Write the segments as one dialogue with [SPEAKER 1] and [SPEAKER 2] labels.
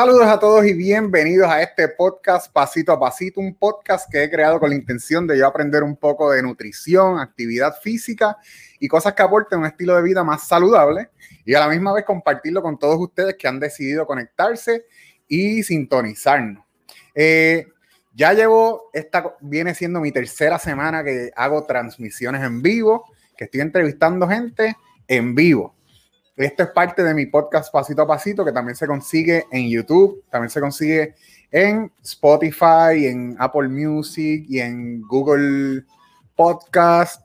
[SPEAKER 1] Saludos a todos y bienvenidos a este podcast Pasito a Pasito, un podcast que he creado con la intención de yo aprender un poco de nutrición, actividad física y cosas que aporten un estilo de vida más saludable y a la misma vez compartirlo con todos ustedes que han decidido conectarse y sintonizarnos. Eh, ya llevo, esta viene siendo mi tercera semana que hago transmisiones en vivo, que estoy entrevistando gente en vivo. Esto es parte de mi podcast Pasito a Pasito, que también se consigue en YouTube, también se consigue en Spotify, en Apple Music y en Google Podcast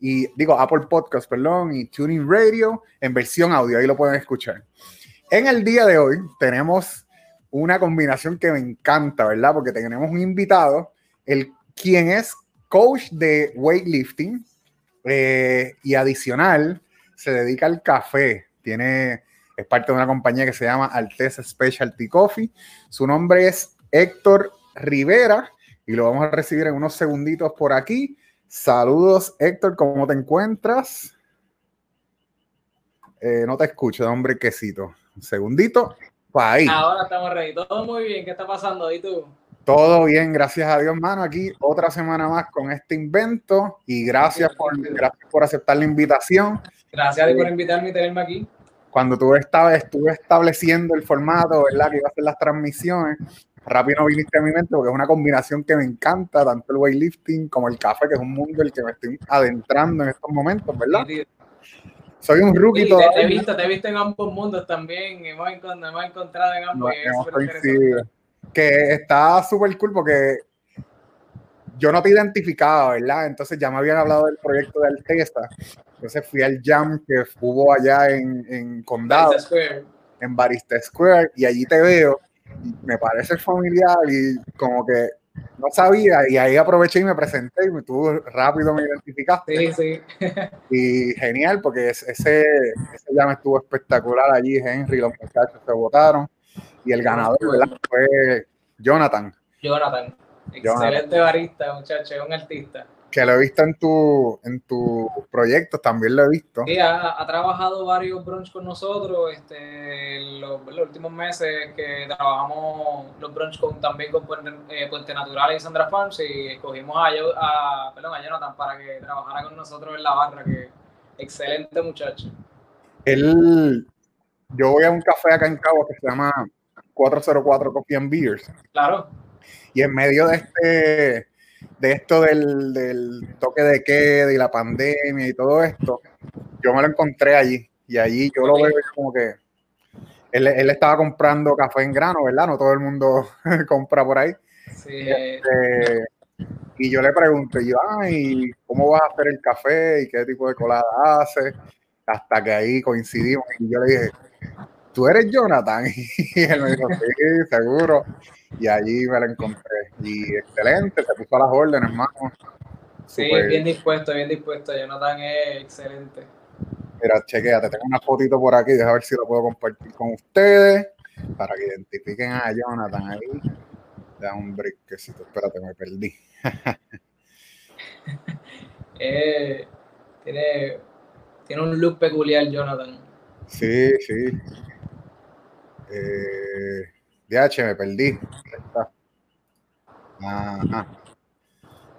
[SPEAKER 1] y digo Apple Podcast, perdón, y Tuning Radio en versión audio, ahí lo pueden escuchar. En el día de hoy tenemos una combinación que me encanta, ¿verdad? Porque tenemos un invitado, el quien es coach de weightlifting eh, y adicional se dedica al café tiene, es parte de una compañía que se llama Alteza Specialty Coffee. Su nombre es Héctor Rivera y lo vamos a recibir en unos segunditos por aquí. Saludos, Héctor, ¿cómo te encuentras? Eh, no te escucho, hombre quesito. Un segundito, ahí.
[SPEAKER 2] Ahora estamos ready. Todo muy bien. ¿Qué está pasando? ¿Y tú?
[SPEAKER 1] Todo bien, gracias a Dios, mano. Aquí otra semana más con este invento y gracias por, gracias por aceptar la invitación.
[SPEAKER 2] Gracias a ti por invitarme y tenerme aquí
[SPEAKER 1] cuando tú estuve estableciendo el formato, ¿verdad? Que iba a hacer las transmisiones, rápido no viniste a mi mente porque es una combinación que me encanta, tanto el weightlifting como el café, que es un mundo en el que me estoy adentrando en estos momentos, ¿verdad? Soy un rookie
[SPEAKER 2] sí, Te, he visto, te he visto en ambos mundos también, hemos, hemos encontrado en ambos.
[SPEAKER 1] que está súper cool porque yo no te identificaba, ¿verdad? Entonces ya me habían hablado del proyecto de Alteza. Entonces fui al jam que hubo allá en, en Condado, en Barista Square, y allí te veo. Y me parece familiar y como que no sabía, y ahí aproveché y me presenté y me tuvo rápido me identificaste.
[SPEAKER 2] Sí, sí.
[SPEAKER 1] y genial, porque ese, ese jam estuvo espectacular allí, Henry, los muchachos se votaron, y el ganador ¿verdad? fue Jonathan.
[SPEAKER 2] Jonathan. Excelente barista, muchacho, un artista.
[SPEAKER 1] Que lo he visto en tu, en tu proyectos, también lo he visto.
[SPEAKER 2] Sí, ha, trabajado varios brunch con nosotros. Este, los, últimos meses que trabajamos los brunch con, también con Puente, eh, Natural y Sandra Farms y escogimos a, a, perdón, a Jonathan para que trabajara con nosotros en la barra, que excelente muchacho.
[SPEAKER 1] Él, yo voy a un café acá en Cabo que se llama 404 Coffee and Beers.
[SPEAKER 2] Claro
[SPEAKER 1] y en medio de este de esto del, toque de queda y la pandemia y todo esto, yo me lo encontré allí. Y allí yo lo veo como que él, estaba comprando café en grano, ¿verdad? No todo el mundo compra por ahí.
[SPEAKER 2] Sí.
[SPEAKER 1] Este, y yo le pregunté, yo, ay, ¿cómo vas a hacer el café y qué tipo de colada hace? Hasta que ahí coincidimos y yo le dije, ¿tú eres Jonathan? Y él me dijo, sí, seguro y allí me la encontré. Y excelente, se puso a las órdenes, hermano.
[SPEAKER 2] Sí, bien dispuesto, bien dispuesto. Jonathan es excelente.
[SPEAKER 1] Mira, chequeate, tengo una fotito por aquí, déjame ver si lo puedo compartir con ustedes para que identifiquen a Jonathan ahí. Da un briquecito, espérate, me perdí.
[SPEAKER 2] eh, tiene, tiene un look peculiar, Jonathan.
[SPEAKER 1] Sí, sí. Eh, DH, me perdí.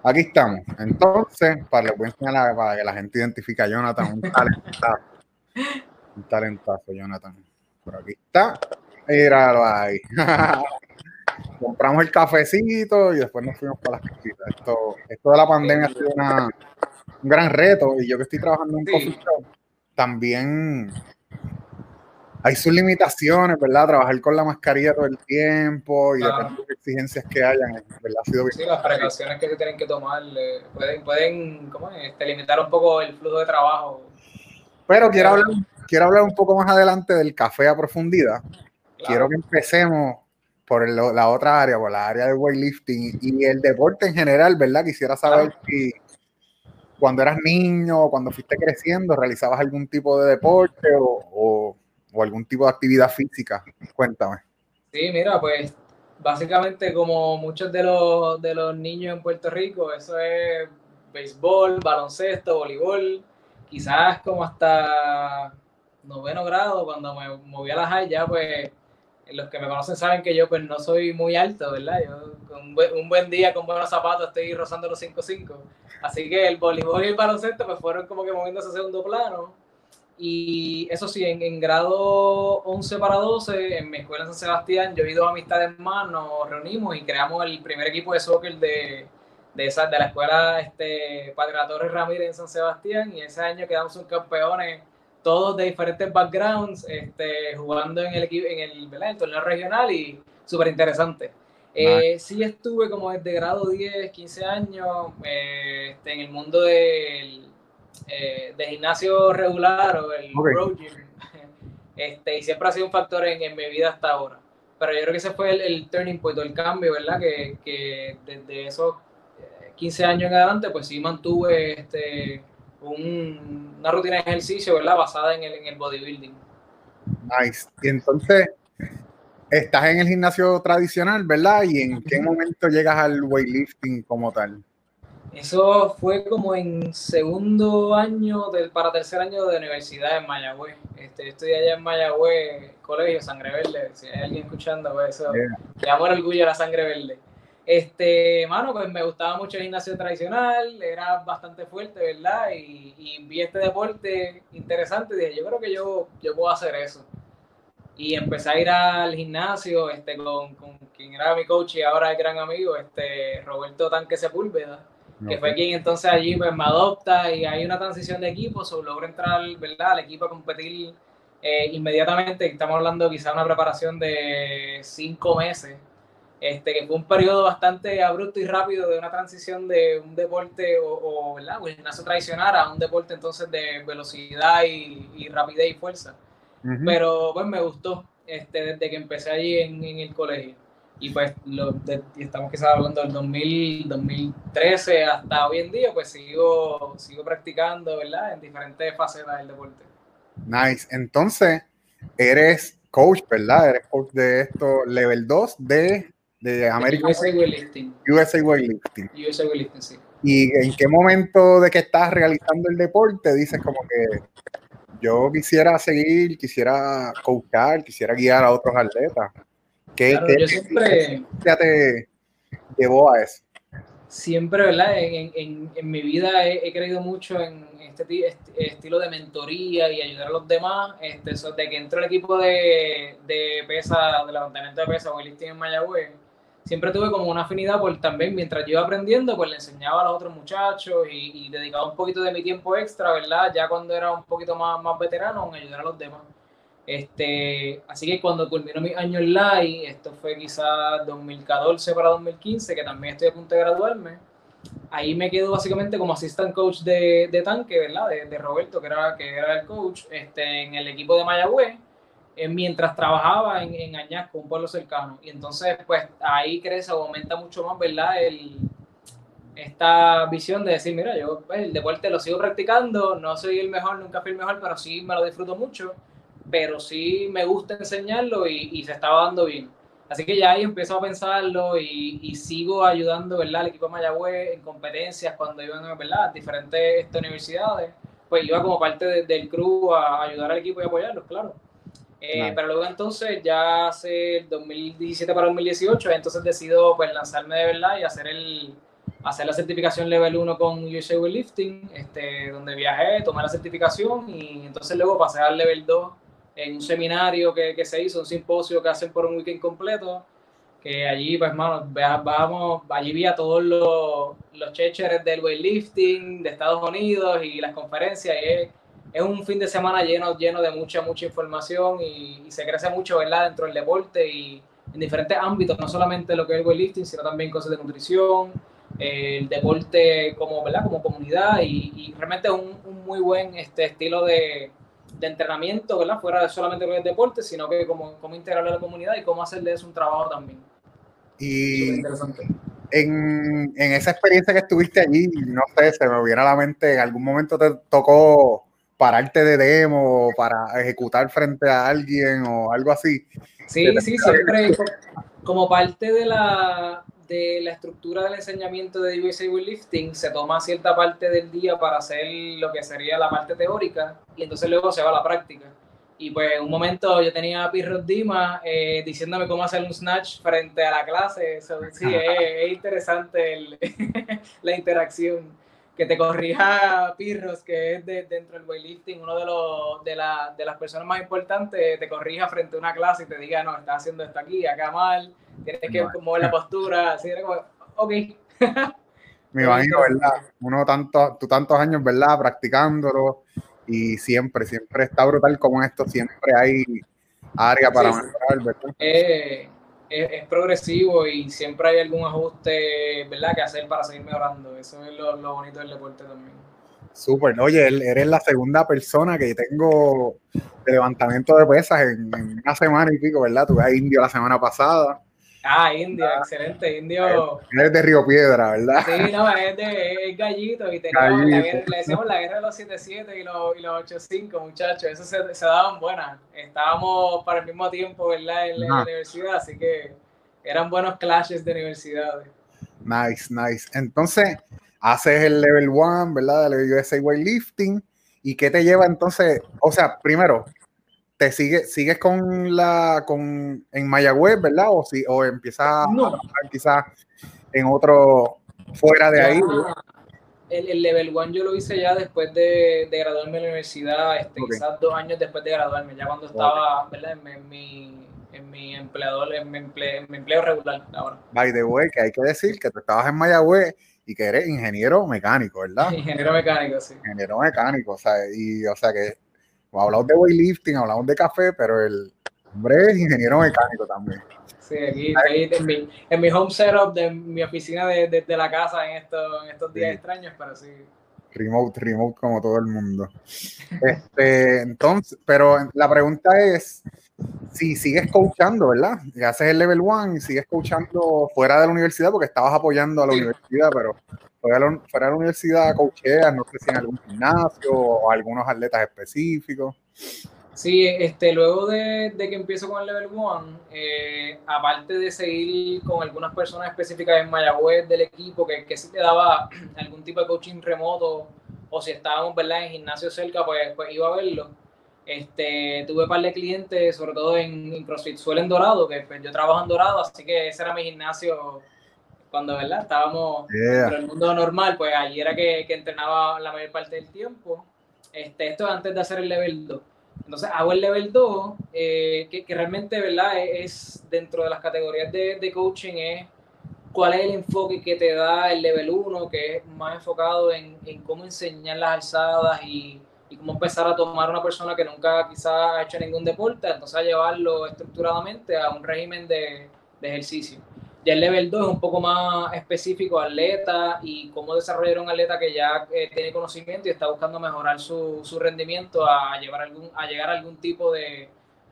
[SPEAKER 1] Aquí estamos. Entonces, para, voy a enseñar para que la gente identifique a Jonathan, un talentazo. un talentazo, Jonathan. Por aquí está. Míralo ahí. Compramos el cafecito y después nos fuimos para las casitas. Esto, esto de la pandemia ha sido una, un gran reto y yo que estoy trabajando en un coffee shop, también hay sus limitaciones, ¿verdad? Trabajar con la mascarilla todo el tiempo y las exigencias que hayan, ¿verdad? Ha sido.
[SPEAKER 2] Sí, las precauciones que se tienen que tomar eh, pueden, pueden ¿cómo es? Este, limitar un poco el flujo de trabajo.
[SPEAKER 1] Pero quiero hablar, quiero hablar un poco más adelante del café a profundidad. Quiero que empecemos por la otra área, por la área de weightlifting y el deporte en general, ¿verdad? Quisiera saber si cuando eras niño o cuando fuiste creciendo realizabas algún tipo de deporte o o algún tipo de actividad física? Cuéntame.
[SPEAKER 2] Sí, mira, pues básicamente como muchos de los, de los niños en Puerto Rico, eso es béisbol, baloncesto, voleibol, quizás como hasta noveno grado, cuando me moví a la high ya pues los que me conocen saben que yo pues no soy muy alto, ¿verdad? Yo un buen, día con buenos zapatos estoy rozando los 5'5". Así que el voleibol y el baloncesto pues fueron como que moviéndose a segundo plano. Y eso sí, en, grado 11 para 12, en mi escuela en San Sebastián, yo y dos amistades más nos reunimos y creamos el primer equipo de soccer de, de, esa, de la escuela este, Padre Torres Ramírez en San Sebastián. Y ese año quedamos un campeones todos de diferentes backgrounds, este, jugando en el, en el, el torneo regional y súper interesante. Eh, sí estuve como desde grado 10, 15 años eh, este, en el mundo del eh, de gimnasio regular o el este, y siempre ha sido un factor en, en, mi vida hasta ahora. Pero yo creo que ese fue el, turning point o el cambio, ¿verdad? Que, que desde esos 15 años en adelante, pues sí mantuve este, una rutina de ejercicio, ¿verdad? Basada en el, en el bodybuilding.
[SPEAKER 1] Nice. Y entonces, estás en el gimnasio tradicional, ¿verdad? ¿Y en qué momento llegas al weightlifting como tal?
[SPEAKER 2] Eso fue como en segundo año del, para tercer año de universidad en Mayagüez. Este, estoy allá en Mayagüez, colegio Sangre Verde. Si hay alguien escuchando, pues eso, yeah. amo orgullo a la Sangre Verde. Este, mano, pues me gustaba mucho el gimnasio tradicional, era bastante fuerte, ¿verdad? Y, y vi este deporte interesante y dije, yo creo que yo, yo puedo hacer eso. Y empecé a ir al gimnasio este, con, con quien era mi coach y ahora es gran amigo, este, Roberto Tanque Sepúlveda, que fue quien entonces allí pues, me adopta y hay una transición de equipo, so, logro entrar ¿verdad? al equipo a competir eh, inmediatamente. Estamos hablando quizá una preparación de cinco meses este, que fue un periodo bastante abrupto y rápido de una transición de un deporte o, ¿verdad? un gimnasio tradicional a un deporte entonces de velocidad y, rapidez y fuerza. Pero pues me gustó este, desde que empecé allí en, el colegio. Y pues lo, estamos quizás hablando del 2000, 2013 hasta hoy en día, pues sigo, sigo practicando, ¿verdad? En diferentes facetas del deporte.
[SPEAKER 1] Nice. Entonces, eres coach, ¿verdad? Eres coach de esto, level 2 de de América.
[SPEAKER 2] USA Weightlifting.
[SPEAKER 1] USA Weightlifting.
[SPEAKER 2] USA Weightlifting, sí.
[SPEAKER 1] ¿Y en qué momento de que estás realizando el deporte dices como que yo quisiera seguir, quisiera coachar, quisiera guiar a otros atletas? ¿Qué,
[SPEAKER 2] claro, siempre,
[SPEAKER 1] te llevó a eso?
[SPEAKER 2] Siempre, ¿verdad? En, en, en mi vida he, he, creído mucho en este, este, estilo de mentoría y ayudar a los demás. Este, eso, de que entró el equipo de, de pesa, de levantamiento de pesa, o el en Mayagüez, siempre tuve como una afinidad por también, mientras yo iba aprendiendo, pues le enseñaba a los otros muchachos y, dedicaba un poquito de mi tiempo extra, ¿verdad? Ya cuando era un poquito más, más veterano, en ayudar a los demás. Este, así que cuando culminó mi año en LAI, esto fue quizás 2014 para 2015, que también estoy a punto de graduarme, ahí me quedo básicamente como assistant coach de, de tanque, ¿verdad? De, de, Roberto, que era, que era el coach, este, en el equipo de Mayagüez mientras trabajaba en, en Añasco, un pueblo cercano. Y entonces, pues ahí crece aumenta mucho más, ¿verdad? El, esta visión de decir, mira, yo pues, el deporte lo sigo practicando, no soy el mejor, nunca fui el mejor, pero sí me lo disfruto mucho, pero sí me gusta enseñarlo y, y se estaba dando bien. Así que ya ahí empiezo a pensarlo y, y sigo ayudando, ¿verdad? Al equipo de Mayagüez en competencias cuando iban. A diferentes este, universidades, pues iba como parte del crew a ayudar al equipo y apoyarlos, claro. Eh, pero luego entonces, ya hace el 2017 para 2018, entonces decido pues lanzarme de verdad y hacer el hacer la certificación level 1 con USA Lifting, este, donde viajé, tomé la certificación y entonces luego pasé al level 2 en un seminario que, que se hizo, un simposio que hacen por un weekend completo, que allí, pues, hermano, vamos, allí vi a todos los, los chechers del weightlifting de Estados Unidos y las conferencias y es un fin de semana lleno, lleno de mucha, mucha información y, se crece mucho, ¿verdad? Dentro del deporte y en diferentes ámbitos, no solamente lo que es el weightlifting, sino también cosas de nutrición, el deporte como, ¿verdad? Como comunidad y, realmente un, un, muy buen este, estilo de, de, entrenamiento, ¿verdad? Fuera de solamente lo que es deporte, sino que como, como integrarlo a la comunidad y cómo hacer de eso un trabajo también.
[SPEAKER 1] Y interesante. En, en esa experiencia que estuviste allí, no sé, se me viene a la mente, en algún momento te tocó pararte de demo para ejecutar frente a alguien o algo así.
[SPEAKER 2] Sí, sí, siempre como parte de la, de la estructura del enseñamiento de USA Weightlifting se toma cierta parte del día para hacer lo que sería la parte teórica y entonces luego se va a la práctica. Y pues en un momento yo tenía a Pirro Dima eh, diciéndome cómo hacer un snatch frente a la clase. sí, es, interesante la interacción. Que te corrija Pirros, que es de, dentro del weightlifting, uno de, los, de, la, de las personas más importantes, te corrija frente a una clase y te diga, no, estás haciendo esto aquí, acá mal, tienes que mover la postura. Así era como, ok.
[SPEAKER 1] Me imagino, ¿verdad? Uno tanto, tú tantos años, ¿verdad? Practicándolo y siempre, siempre está brutal como esto, siempre hay área para mejorar, ¿verdad?
[SPEAKER 2] Eh, es, progresivo y siempre hay algún ajuste, ¿verdad? Que hacer para seguir mejorando. Eso es lo, bonito del deporte también.
[SPEAKER 1] Súper, oye, eres la segunda persona que tengo de levantamiento de pesas en, en una semana y pico, ¿verdad? Tuve a Indio la semana pasada.
[SPEAKER 2] Ah, Indio, excelente. Indio.
[SPEAKER 1] Es de Río Piedra, ¿verdad?
[SPEAKER 2] Sí, no, es de es gallito. Y teníamos la guerra, le decíamos la guerra de los 7-7 y los, y los 8-5, muchachos. Eso se, se, daban buenas. Estábamos para el mismo tiempo, ¿verdad? En, la universidad, así que eran buenos clashes de universidades.
[SPEAKER 1] Nice, nice. Entonces, haces el level 1, ¿verdad? Del USA Weightlifting. ¿Y qué te lleva entonces? O sea, primero, te sigue, sigues con la con en Mayagüez, ¿verdad? O si o empiezas a trabajar quizás en otro fuera de ahí.
[SPEAKER 2] El, el, level 1 yo lo hice ya después de, de graduarme en la universidad, este, quizás dos años después de graduarme, ya cuando estaba ¿verdad? En, mi, en mi empleador, en mi, empleo regular ahora.
[SPEAKER 1] By the way, que hay que decir que tú estabas en Mayagüez y que eres ingeniero mecánico, ¿verdad?
[SPEAKER 2] Ingeniero mecánico, sí.
[SPEAKER 1] Ingeniero mecánico, o sea, y o sea que hablamos de weightlifting, hablamos de café, pero el hombre es ingeniero mecánico también.
[SPEAKER 2] Sí, aquí estoy en mi, en mi home setup de mi oficina de, de, la casa en, esto, en estos días extraños, pero sí.
[SPEAKER 1] Remote, remote como todo el mundo. Este, entonces, pero la pregunta es si sigues coachando, ¿verdad? Y haces el level one y sigues coachando fuera de la universidad porque estabas apoyando a la universidad, pero fuera de la, universidad coacheas, no sé si en algún gimnasio o algunos atletas específicos.
[SPEAKER 2] Sí, este, luego de, que empiezo con el Level 1, eh, aparte de seguir con algunas personas específicas en Mayagüez del equipo, que, que sí te daba algún tipo de coaching remoto, o si estábamos ¿verdad? en gimnasio cerca, pues, pues iba a verlo. Este, tuve un par de clientes, sobre todo en, CrossFit Suelen Dorado, que pues, yo trabajo en Dorado, así que ese era mi gimnasio cuando ¿verdad? estábamos en el mundo normal, pues allí era que, que, entrenaba la mayor parte del tiempo. Este, esto antes de hacer el level 2. Entonces hago el level 2, eh, que, realmente ¿verdad? Es, dentro de las categorías de, coaching, es cuál es el enfoque que te da el level 1, que es más enfocado en, cómo enseñar las alzadas y, cómo empezar a tomar una persona que nunca quizás ha hecho ningún deporte, entonces a llevarlo estructuradamente a un régimen de, de ejercicio. Ya el level 2 es un poco más específico, atleta y cómo desarrollar un atleta que ya eh, tiene conocimiento y está buscando mejorar su, su, rendimiento a, llevar algún, a llegar a algún tipo de eh,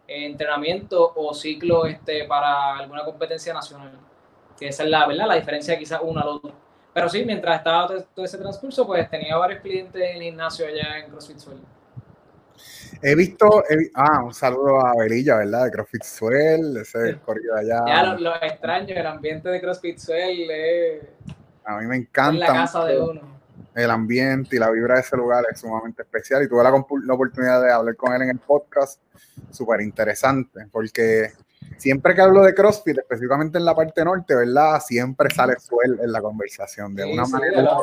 [SPEAKER 2] entrenamiento o ciclo este, para alguna competencia nacional. Que esa es la, ¿verdad? la diferencia quizás uno al otro. Pero sí, mientras estaba todo, ese transcurso, pues tenía varios clientes en el gimnasio allá en CrossFit Suel.
[SPEAKER 1] He visto, ah, un saludo a Belilla, ¿verdad? De CrossFit Swell, ese corrido allá.
[SPEAKER 2] Ya lo, extraño, el ambiente de CrossFit Swell
[SPEAKER 1] A mí me encanta.
[SPEAKER 2] la casa de uno.
[SPEAKER 1] El ambiente y la vibra de ese lugar es sumamente especial y tuve la, la oportunidad de hablar con él en el podcast, súper interesante, porque siempre que hablo de CrossFit, específicamente en la parte norte, ¿verdad? Siempre sale Swell en la conversación, de una manera.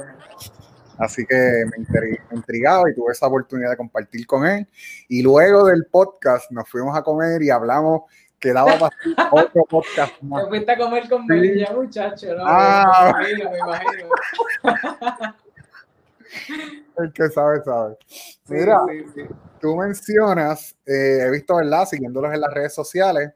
[SPEAKER 1] Así que me, intrigaba y tuve esa oportunidad de compartir con él. Y luego del podcast nos fuimos a comer y hablamos quedaba para otro podcast
[SPEAKER 2] más. Te fuiste a comer con Melilla, muchacho, ¿no? Ah, me imagino, me imagino.
[SPEAKER 1] El que sabe, sabe. Mira, tú mencionas, eh, he visto, ¿verdad? Siguiéndolos en las redes sociales,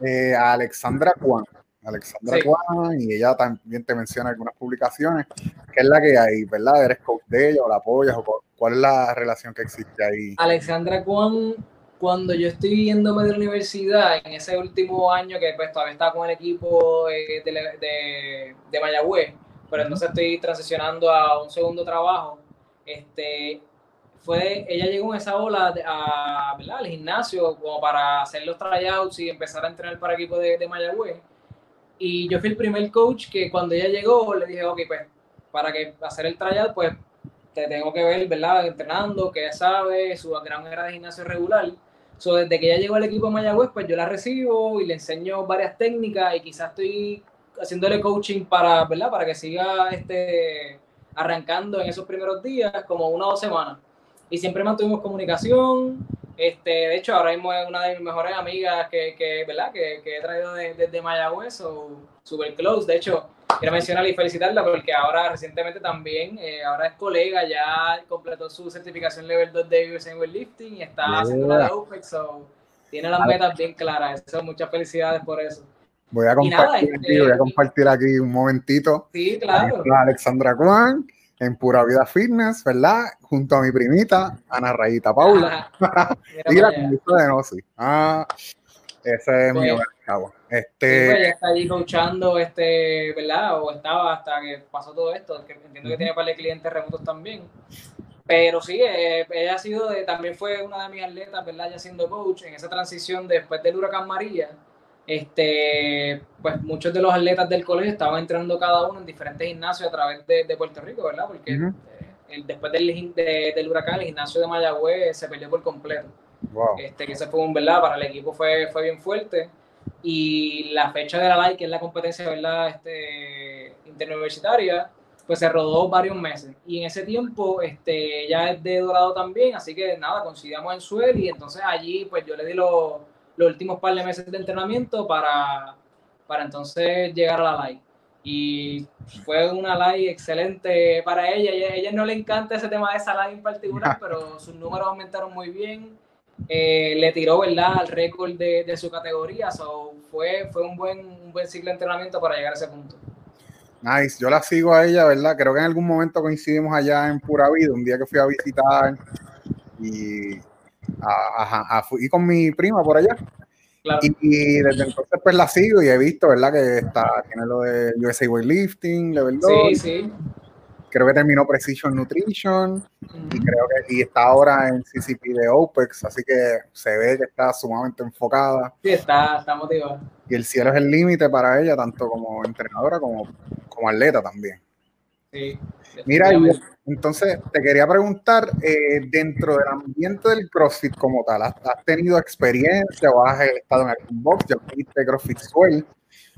[SPEAKER 1] eh, a Alexandra Juan. Alexandra Juan, y ella también te menciona algunas publicaciones. ¿Qué es la que hay, verdad? ¿Eres coach de ella o la apoyas? O ¿Cuál es la relación que existe ahí?
[SPEAKER 2] Alexandra Juan, cuando yo estoy yéndome de la universidad, en ese último año que pues, todavía estaba con el equipo de, de, de Mayagüez, pero entonces estoy transicionando a un segundo trabajo, este, fue, ella llegó en esa ola a, al gimnasio como para hacer los tryouts y empezar a entrenar para equipo de, de Mayagüez y yo fui el primer coach que cuando ella llegó le dije, ok, pues para que hacer el tryout, pues te tengo que ver, ¿verdad? Entrenando, que sabe, su gran era de gimnasio regular. So, desde que ella llegó al equipo de Mayagüez, pues yo la recibo y le enseño varias técnicas y quizás estoy haciéndole coaching para, ¿verdad? Para que siga este, arrancando en esos primeros días, como una o dos semanas. Y siempre mantuvimos comunicación. Este, de hecho, ahora mismo es una de mis mejores amigas que, que ¿verdad? Que, que he traído desde de, Mayagüez, o super close. De hecho, quiero mencionarla y felicitarla porque ahora recientemente también, eh, ahora es colega, ya completó su certificación level 2 de USA Lifting y está haciendo la de OPEX, so tiene las metas bien claras. Eso, muchas felicidades por eso.
[SPEAKER 1] Voy a compartir, aquí, voy a este, compartir aquí un momentito.
[SPEAKER 2] Sí, claro.
[SPEAKER 1] Alexandra Juan en Pura Vida Fitness, ¿verdad? Junto a mi primita, Ana Rayita Paula. y la de Nosi. Ah, ese es mi
[SPEAKER 2] mercado. Este... Sí, pues, está allí coachando, este, ¿verdad? O estaba hasta que pasó todo esto. Que entiendo que tiene para de clientes remotos también. Pero sí, eh, ella ha sido, de, también fue una de mis atletas, ¿verdad? Ya siendo coach en esa transición después del huracán María este, pues muchos de los atletas del colegio estaban entrando cada uno en diferentes gimnasios a través de, Puerto Rico, ¿verdad? Porque eh, después del, del, huracán, el gimnasio de Mayagüez se perdió por completo. Este, que ese fue un, ¿verdad? Para el equipo fue, fue bien fuerte. Y la fecha de la LAI, que es la competencia, ¿verdad? Este, interuniversitaria, pues se rodó varios meses. Y en ese tiempo, este, ya es de Dorado también, así que nada, coincidimos en Suel y entonces allí, pues yo le di los los últimos par de meses de entrenamiento para, para entonces llegar a la live. Y fue una live excelente para ella. A ella no le encanta ese tema de esa live en particular, pero sus números aumentaron muy bien. Eh, le tiró, ¿verdad?, al récord de, de, su categoría. So, fue fue un, buen, un buen ciclo de entrenamiento para llegar a ese punto.
[SPEAKER 1] Nice, yo la sigo a ella, ¿verdad? Creo que en algún momento coincidimos allá en Pura Vida, un día que fui a visitar y a, fui con mi prima por allá. Y, desde entonces pues la sigo y he visto, ¿verdad? Que está, tiene lo de USA Weightlifting, Level 2.
[SPEAKER 2] Sí, sí.
[SPEAKER 1] Creo que terminó Precision Nutrition y creo que y está ahora en CCP de OPEX, así que se ve que está sumamente enfocada.
[SPEAKER 2] Sí, está, está motivada.
[SPEAKER 1] Y el cielo es el límite para ella, tanto como entrenadora como, como atleta también.
[SPEAKER 2] Sí.
[SPEAKER 1] Mira, entonces te quería preguntar, eh, dentro del ambiente del CrossFit como tal, ¿has, tenido experiencia o has estado en algún box? Ya viste CrossFit Swell,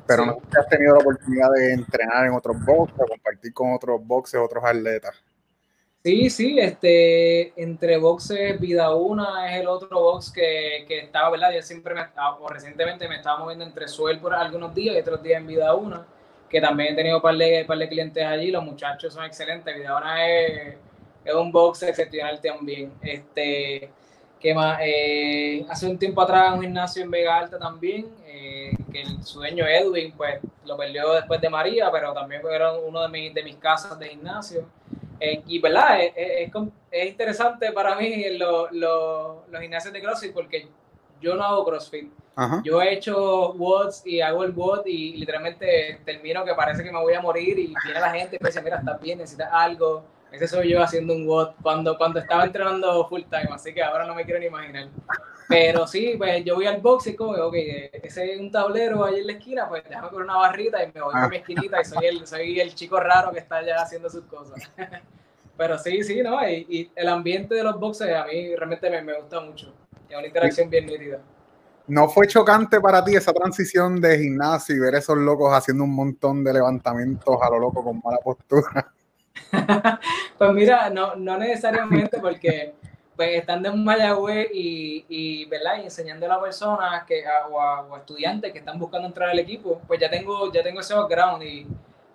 [SPEAKER 1] pero no has tenido la oportunidad de entrenar en otros boxes o compartir con otros boxes, otros atletas.
[SPEAKER 2] Sí, sí, este, entre boxes, Vida Una es el otro box que, que estaba, ¿verdad? Yo siempre, me, o recientemente me estaba moviendo entre Suel por algunos días y otros días en Vida Una que también he tenido un par de, par de clientes allí, los muchachos son excelentes, Videona es, es un box excepcional también. Este, ¿qué más? Eh, hace un tiempo atrás un gimnasio en Vega Alta también, eh, que el sueño Edwin pues lo perdió después de María, pero también era uno de mis, de mis casas de gimnasio. Eh, y verdad, es, es, es, interesante para mí los gimnasios de CrossFit porque yo no hago CrossFit yo he hecho WODs y hago el WOD y literalmente termino que parece que me voy a morir y viene la gente y me dice, mira, estás bien, necesitas algo. Ese soy yo haciendo un WOD cuando, cuando estaba entrenando full time, así que ahora no me quiero ni imaginar. Pero sí, pues yo voy al box y como, ok, ese es un tablero ahí en la esquina, pues déjame con una barrita y me voy a mi esquinita y soy el, soy el chico raro que está allá haciendo sus cosas. Pero sí, sí, ¿no? Y, el ambiente de los boxes a mí realmente me, me gusta mucho. Es una interacción bien nítida.
[SPEAKER 1] ¿No fue chocante para ti esa transición de gimnasio y ver esos locos haciendo un montón de levantamientos a lo loco con mala postura?
[SPEAKER 2] pues mira, no, no necesariamente porque pues estando en Mayagüez y, y, ¿verdad? y enseñando a las personas que, o, a, estudiantes que están buscando entrar al equipo, pues ya tengo, ya tengo ese background y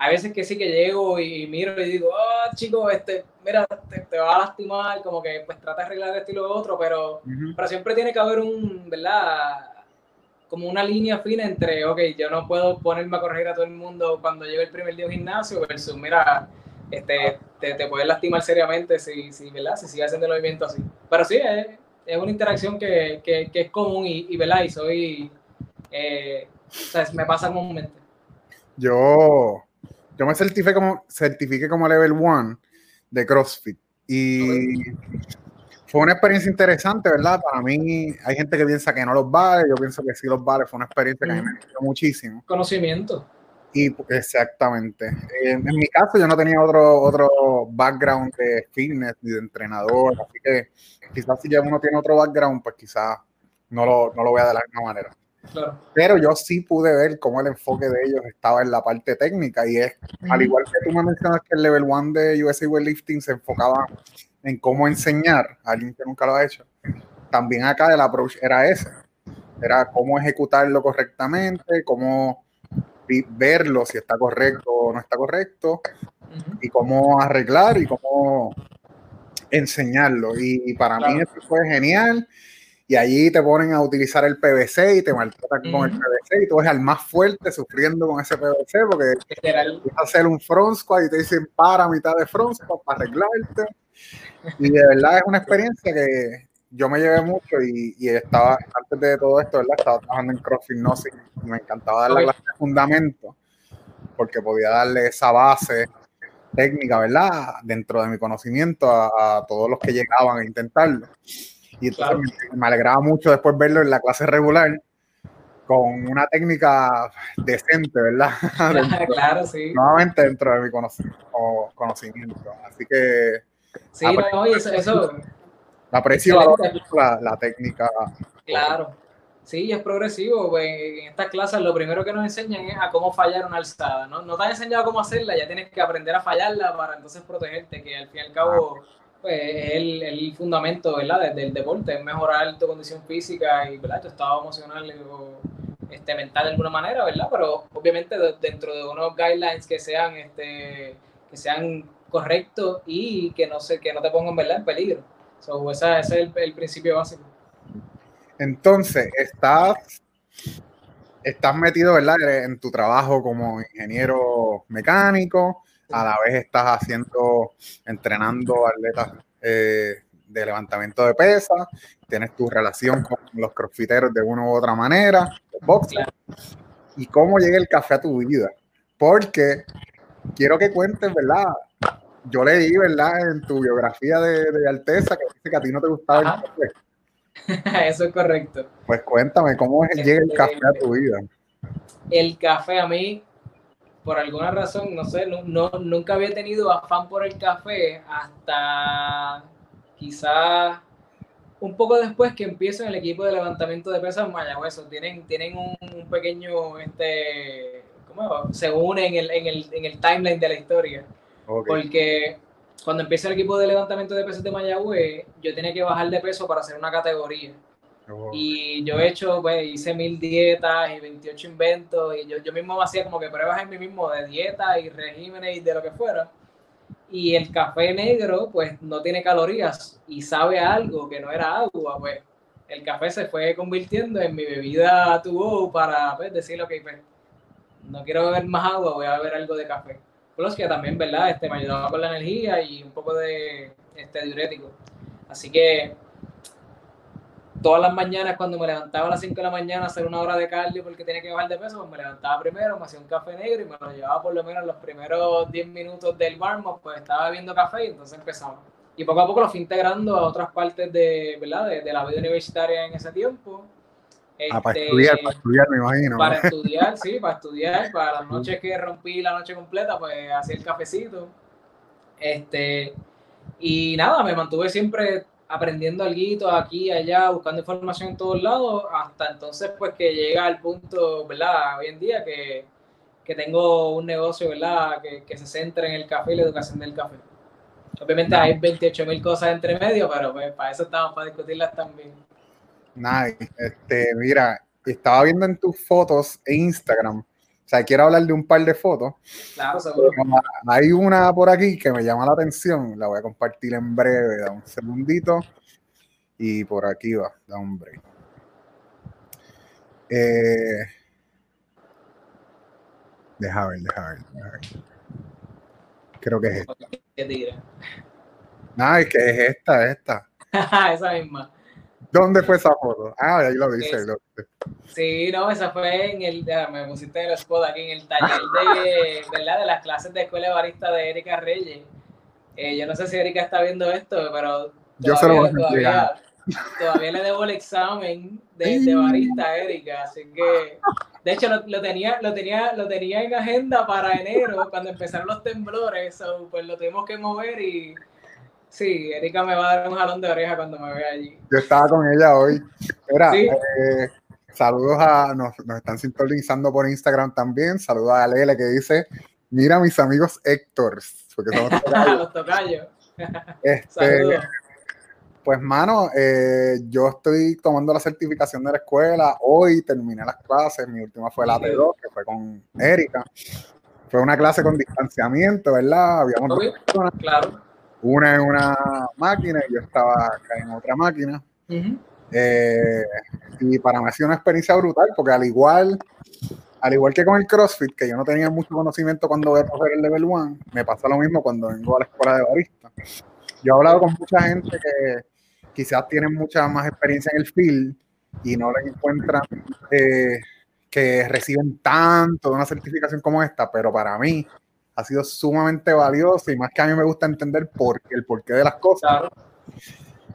[SPEAKER 2] a veces que sí que llego y miro y digo, ah, oh, chico, este, mira, te, va a lastimar, como que pues trata de arreglar esto y lo otro, pero, pero siempre tiene que haber un, ¿verdad? Como una línea fina entre, ok, yo no puedo ponerme a corregir a todo el mundo cuando llegue el primer día de gimnasio, versus, mira, este, te, te puedes lastimar seriamente si, si, ¿verdad? si sigues haciendo el movimiento así. Pero sí, es, es una interacción que, que, que, es común y, y, ¿verdad? y soy, eh, o sea, me pasa comúnmente.
[SPEAKER 1] Yo, yo me certifiqué como, certifiqué como level 1 de CrossFit. Y fue una experiencia interesante, ¿verdad? Para mí, hay gente que piensa que no los vale, yo pienso que sí los vale, fue una experiencia que a mí me gustó muchísimo.
[SPEAKER 2] Conocimiento.
[SPEAKER 1] Y exactamente. En, mi caso, yo no tenía otro, otro background de fitness ni de entrenador, así que quizás si ya uno tiene otro background, pues quizás no lo, no lo vea de la misma manera. Pero yo sí pude ver cómo el enfoque de ellos estaba en la parte técnica y es, al igual que tú me mencionas que el level 1 de USA Weightlifting se enfocaba en cómo enseñar a alguien que nunca lo ha hecho, también acá el approach era ese, era cómo ejecutarlo correctamente, cómo verlo si está correcto o no está correcto y cómo arreglar y cómo enseñarlo. Y, para mí eso fue genial y allí te ponen a utilizar el PVC y te maltratan con el PVC y tú eres al más fuerte sufriendo con ese PVC porque vas a hacer un front squat y te dicen para mitad de front squat para arreglarte y de verdad es una experiencia que yo me llevé mucho y, y estaba antes de todo esto, ¿verdad? Estaba trabajando en CrossFit Gnosis y me encantaba darle la clase de fundamento porque podía darle esa base técnica, ¿verdad? Dentro de mi conocimiento a, a todos los que llegaban a intentarlo. Y entonces me, alegraba mucho después verlo en la clase regular con una técnica decente, ¿verdad?
[SPEAKER 2] claro, sí.
[SPEAKER 1] Nuevamente dentro de mi conocimiento. Así que...
[SPEAKER 2] Sí, no, eso, eso...
[SPEAKER 1] La aprecio la, la, técnica.
[SPEAKER 2] Claro. Sí, es progresivo. Pues, en estas clases lo primero que nos enseñan es a cómo fallar una alzada. ¿no? no te han enseñado cómo hacerla, ya tienes que aprender a fallarla para entonces protegerte, que al fin y al cabo pues, el, el fundamento ¿verdad? del deporte, es mejorar tu condición física y ¿verdad? tu estado emocional o este, mental de alguna manera, ¿verdad? Pero obviamente dentro de unos guidelines que sean, este, que sean correctos y que no, se, que no te pongan ¿verdad? en peligro. So, ese es el, el principio básico.
[SPEAKER 1] Entonces, estás, estás metido ¿verdad? en tu trabajo como ingeniero mecánico, a la vez estás haciendo, entrenando atletas eh, de levantamiento de pesas, tienes tu relación con los crossfiteros de una u otra manera, boxeo, y cómo llega el café a tu vida. Porque quiero que cuentes, ¿verdad? Yo leí, ¿verdad? En tu biografía de, de Alteza que dice que a ti no te gustaba el
[SPEAKER 2] café. Eso es correcto.
[SPEAKER 1] Pues cuéntame, ¿cómo llega el café a tu vida?
[SPEAKER 2] El café a mí por alguna razón, no sé, no, nunca había tenido afán por el café hasta quizás un poco después que empiezo en el equipo de levantamiento de pesas Mayagüez. Tienen, tienen un, pequeño, este, ¿cómo se une en el, en, el, en el timeline de la historia. Porque cuando empieza el equipo de levantamiento de pesas de Mayagüez, yo tenía que bajar de peso para hacer una categoría. Y yo he hecho, pues hice mil dietas y 28 inventos y yo, yo mismo hacía como que pruebas en mí mismo de dieta y regímenes y de lo que fuera. Y el café negro, pues no tiene calorías y sabe algo que no era agua, pues el café se fue convirtiendo en mi bebida tuvo para pues, decir, ok, pues no quiero beber más agua, voy a beber algo de café. Plus que también, ¿verdad? Este, me ayudaba con la energía y un poco de este, diurético. Así que todas las mañanas cuando me levantaba a las 5 de la mañana a hacer una hora de cardio porque tenía que bajar de peso, pues me levantaba primero, me hacía un café negro y me lo llevaba por lo menos los primeros 10 minutos del warm pues estaba bebiendo café y entonces empezaba. Y poco a poco lo fui integrando a otras partes de, ¿verdad? de, la vida universitaria en ese tiempo.
[SPEAKER 1] ah, para este, estudiar, para estudiar, me imagino.
[SPEAKER 2] Para estudiar, sí, para estudiar. Para las noches que rompí la noche completa, pues hacía el cafecito. Este, y nada, me mantuve siempre aprendiendo algo aquí, allá, buscando información en todos lados, hasta entonces pues que llega al punto, ¿verdad? Hoy en día que, que tengo un negocio, ¿verdad? Que, que, se centra en el café y la educación del café. Obviamente hay 28 mil cosas entre medio, pero pues, para eso estamos, para discutirlas también.
[SPEAKER 1] Nice. Este, mira, estaba viendo en tus fotos en Instagram, o sea, quiero hablar de un par de fotos.
[SPEAKER 2] Claro, seguro.
[SPEAKER 1] Hay una por aquí que me llama la atención, la voy a compartir en breve, da un segundito. Y por aquí va, da un break. Eh, deja ver, deja ver, deja ver. Creo que es esta.
[SPEAKER 2] ¿Qué tira?
[SPEAKER 1] No, es que es esta, esta.
[SPEAKER 2] Esa misma.
[SPEAKER 1] ¿Dónde fue esa foto? Ah, ahí lo dice.
[SPEAKER 2] Sí, no, esa fue en el, me pusiste en el spot aquí, en el taller de, ¿verdad? de las clases de escuela de barista de Erika Reyes. Eh, yo no sé si Erika está viendo esto, pero
[SPEAKER 1] yo se lo
[SPEAKER 2] todavía, todavía le debo el examen de, de, barista a Erika, así que de hecho lo, lo, tenía, lo, tenía, lo tenía en agenda para enero cuando empezaron los temblores, pues lo tuvimos que mover y Sí, Erika me va a dar un jalón de oreja cuando me vea allí.
[SPEAKER 1] Yo estaba con ella hoy. Era, eh, saludos a, nos, nos, están sintonizando por Instagram también. Saludos a Lele que dice, mira mis amigos Héctor, porque somos
[SPEAKER 2] los tocayos.
[SPEAKER 1] Este, pues, mano, eh, yo estoy tomando la certificación de la escuela. Hoy terminé las clases. Mi última fue la T2, que fue con Erika. Fue una clase con distanciamiento, ¿verdad? Habíamos.
[SPEAKER 2] Claro.
[SPEAKER 1] Una en una máquina y yo estaba acá en otra máquina. Eh, y para mí ha sido una experiencia brutal, porque al igual, al igual que con el CrossFit, que yo no tenía mucho conocimiento cuando voy a coger el level 1, me pasa lo mismo cuando vengo a la escuela de barista. Yo he hablado con mucha gente que quizás tienen mucha más experiencia en el field y no les encuentran eh, que reciben tanto de una certificación como esta, pero para mí ha sido sumamente valioso y más que a mí me gusta entender por qué, el porqué de las cosas.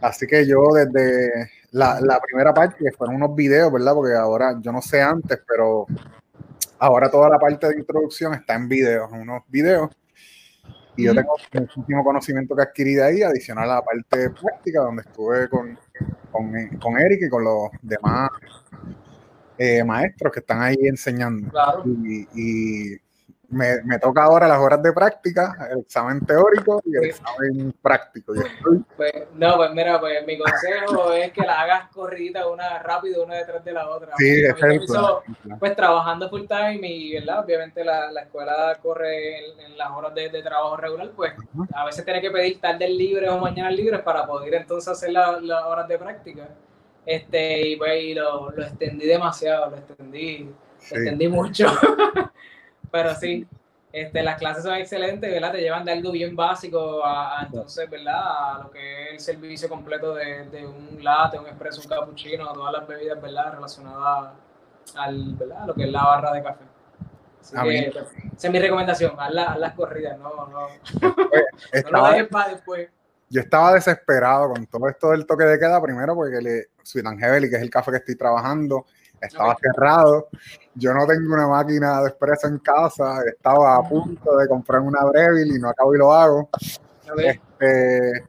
[SPEAKER 1] Así que yo desde la, la, primera parte, que fueron unos videos, ¿verdad? Porque ahora, yo no sé antes, pero ahora toda la parte de introducción está en videos, unos videos y yo tengo muchísimo conocimiento que adquirí de ahí, adicional a la parte práctica, donde estuve con, con, con Eric y con los demás eh, maestros que están ahí enseñando.
[SPEAKER 2] Claro.
[SPEAKER 1] Y, y, me, me, toca ahora las horas de práctica, el examen teórico y el examen práctico.
[SPEAKER 2] Pues, no, pues mira, pues mi consejo es que la hagas corrida una rápido, una detrás de la otra.
[SPEAKER 1] Sí, es
[SPEAKER 2] Pues trabajando full time y, ¿verdad? Obviamente la, la escuela corre en, las horas de, de, trabajo regular, pues a veces tiene que pedir tarde libre o mañana libre para poder entonces hacer las horas de práctica. Este, y pues y lo, lo extendí demasiado, lo extendí, extendí mucho. Pero sí, este, las clases son excelentes, ¿verdad? Te llevan de algo bien básico a, entonces, ¿verdad? A lo que es el servicio completo de, de un latte, un expreso, un cappuccino, todas las bebidas, ¿verdad? Relacionadas al, ¿verdad? A lo que es la barra de café. Así que, pues, esa es mi recomendación, haz, las corridas, no, no. no lo dejes para después.
[SPEAKER 1] Yo estaba desesperado con todo esto del toque de queda, primero porque le, Sweet Heavy, que es el café que estoy trabajando, estaba cerrado. Yo no tengo una máquina de expreso en casa, estaba a punto de comprar una Breville y no acabo y lo hago. Este,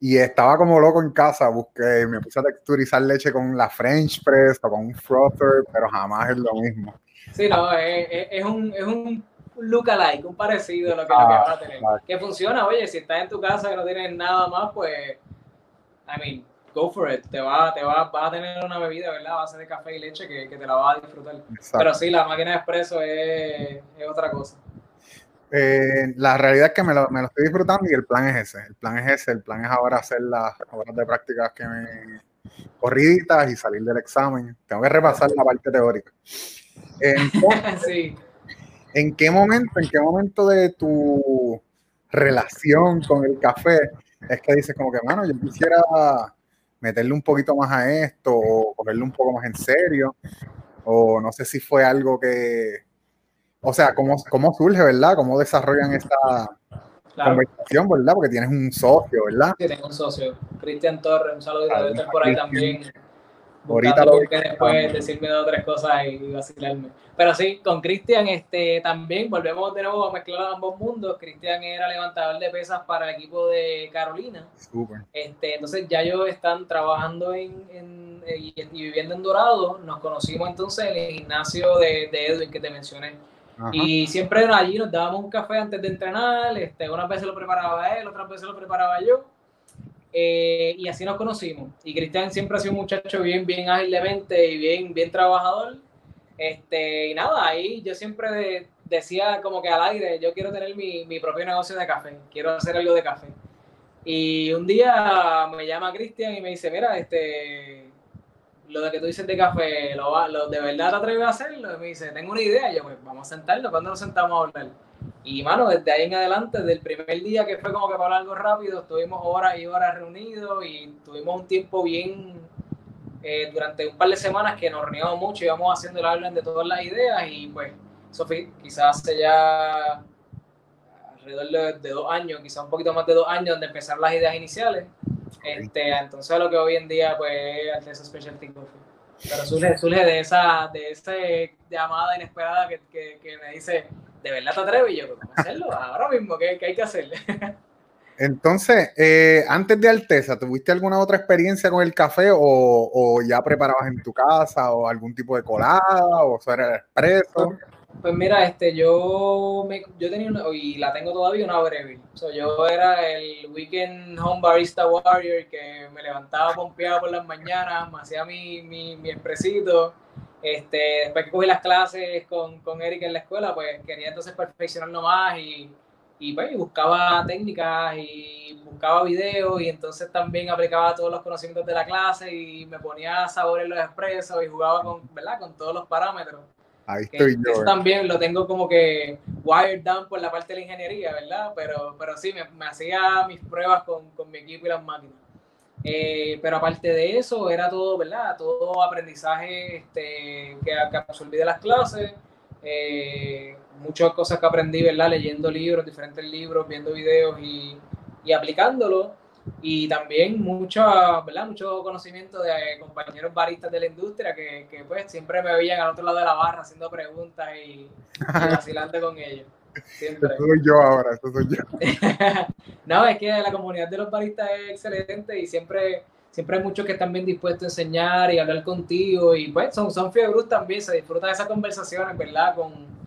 [SPEAKER 1] y estaba como loco en casa, busqué, me puse a texturizar leche con la French Press o con un frother, pero jamás es lo mismo.
[SPEAKER 2] Sí, no, es, es un, es un lookalike, un parecido a lo que, ah, lo que vas a tener. Que funciona, oye, si estás en tu casa y no tienes nada más, pues, I mean, go for it. Te va, te va, vas a tener una bebida, ¿verdad? A base de café y leche que, que te la vas a disfrutar. Pero sí, la máquina de espresso es, es otra cosa.
[SPEAKER 1] Eh, la realidad es que me lo, me lo, estoy disfrutando y el plan es ese. El plan es ese. El plan es ahora hacer las horas de prácticas que me corriditas y salir del examen. Tengo que repasar la parte teórica.
[SPEAKER 2] Entonces, sí.
[SPEAKER 1] ¿En qué momento, en qué momento de tu relación con el café es que dices como que, mano, yo quisiera meterle un poquito más a esto o cogerlo un poco más en serio. O no sé si fue algo que, o sea, cómo, cómo surge, ¿verdad? ¿Cómo desarrollan esta conversación, ¿verdad? Porque tienes un socio, ¿verdad?
[SPEAKER 2] Sí, tengo un socio, Cristian Torres, un saludo, debe estar por ahí también.
[SPEAKER 1] Ahorita lo
[SPEAKER 2] que después decirme dos o tres cosas y vacilarme. Pero sí, con Cristian este, también volvemos de nuevo a mezclar ambos mundos. Cristian era levantador de pesas para el equipo de Carolina. Este, entonces ya ellos están trabajando en, en y, viviendo en Dorado. Nos conocimos entonces en el gimnasio de, de Edwin que te mencioné. Y siempre allí nos dábamos un café antes de entrenar. Este, unas veces lo preparaba él, otras veces lo preparaba yo. Eh, y así nos conocimos. Y Cristian siempre ha sido un muchacho bien, bien ágil de mente y bien, bien trabajador. Este, y nada, ahí yo siempre decía como que al aire, yo quiero tener mi, mi, propio negocio de café, quiero hacer algo de café. Y un día me llama Cristian y me dice, mira, este, lo de que tú dices de café, ¿lo, lo de verdad te atreves a hacerlo? Y me dice, tengo una idea. Y yo, pues vamos a sentarnos, ¿cuándo nos sentamos a hablar? Y, mano, desde ahí en adelante, desde el primer día que fue como que para algo rápido, estuvimos horas y horas reunidos y tuvimos un tiempo bien, eh, durante un par de semanas que nos reuníamos mucho, íbamos haciendo el hablar de todas las ideas y pues, Sofía, quizás hace ya alrededor de, dos años, quizás un poquito más de dos años, donde empezaron las ideas iniciales. Este, entonces lo que hoy en día pues es esa Specialty Coffee. Pero surge, surge de esa, de esa llamada inesperada que, que, que me dice, ¿de verdad te atreves? Y yo, ¿cómo hacerlo? Ahora mismo, ¿qué, qué hay que hacer?
[SPEAKER 1] Entonces, eh, antes de Alteza, ¿tuviste alguna otra experiencia con el café o, ya preparabas en tu casa o algún tipo de colada o eso era el expreso?
[SPEAKER 2] Pues mira, este, yo, me, yo tenía una, y la tengo todavía, una Breville. yo era el Weekend Home Barista Warrior que me levantaba pompeado por las mañanas, me hacía mi, mi, mi expresito. Este, después que cogí las clases con, con Eric en la escuela, pues quería entonces perfeccionarlo más y y pues, buscaba técnicas y buscaba videos y entonces también aplicaba todos los conocimientos de la clase y me ponía sabor en los expresos y jugaba con, ¿verdad? con todos los parámetros.
[SPEAKER 1] Ahí estoy yo.
[SPEAKER 2] Eso también lo tengo como que wired down por la parte de la ingeniería, ¿verdad? Pero, pero sí, me, me hacía mis pruebas con, con, mi equipo y las máquinas. Eh, pero aparte de eso, era todo, ¿verdad? Todo aprendizaje este, que, que absorbí de las clases. Eh, muchas cosas que aprendí, ¿verdad? Leyendo libros, diferentes libros, viendo videos y, y aplicándolo. Y también mucha, ¿verdad? mucho conocimiento de compañeros baristas de la industria que, que, pues siempre me veían al otro lado de la barra haciendo preguntas y, vacilando con ellos. Siempre.
[SPEAKER 1] Eso soy yo ahora, eso soy yo.
[SPEAKER 2] no, es que la comunidad de los baristas es excelente y siempre, siempre hay muchos que están bien dispuestos a enseñar y hablar contigo y pues son, son fiebros también, se disfrutan de esas conversaciones, ¿verdad? Con,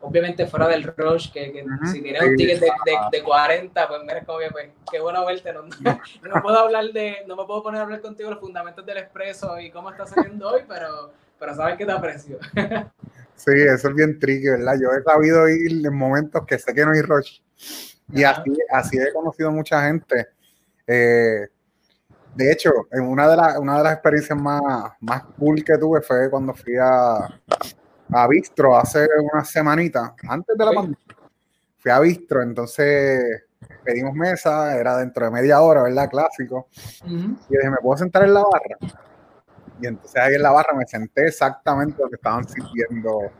[SPEAKER 2] obviamente fuera del rush, que, si tienes un ticket de, de, 40, pues mira, como pues, qué buena vuelta. No, no, puedo hablar de, no me puedo poner a hablar contigo los fundamentos del expreso y cómo está saliendo hoy, pero, pero sabes que te aprecio.
[SPEAKER 1] Sí, eso es bien tricky, ¿verdad? Yo he sabido ir en momentos que sé que no hay rush. Y así, así he conocido mucha gente. Eh, de hecho, en una de, las una de las experiencias más, más cool que tuve fue cuando fui a, a Bistro hace una semanita, antes de la pandemia. Fui a Bistro, entonces pedimos mesa, era dentro de media hora, ¿verdad? Clásico. Y dije, ¿me puedo sentar en la barra? Y entonces ahí en la barra me senté exactamente lo que estaban sirviendo,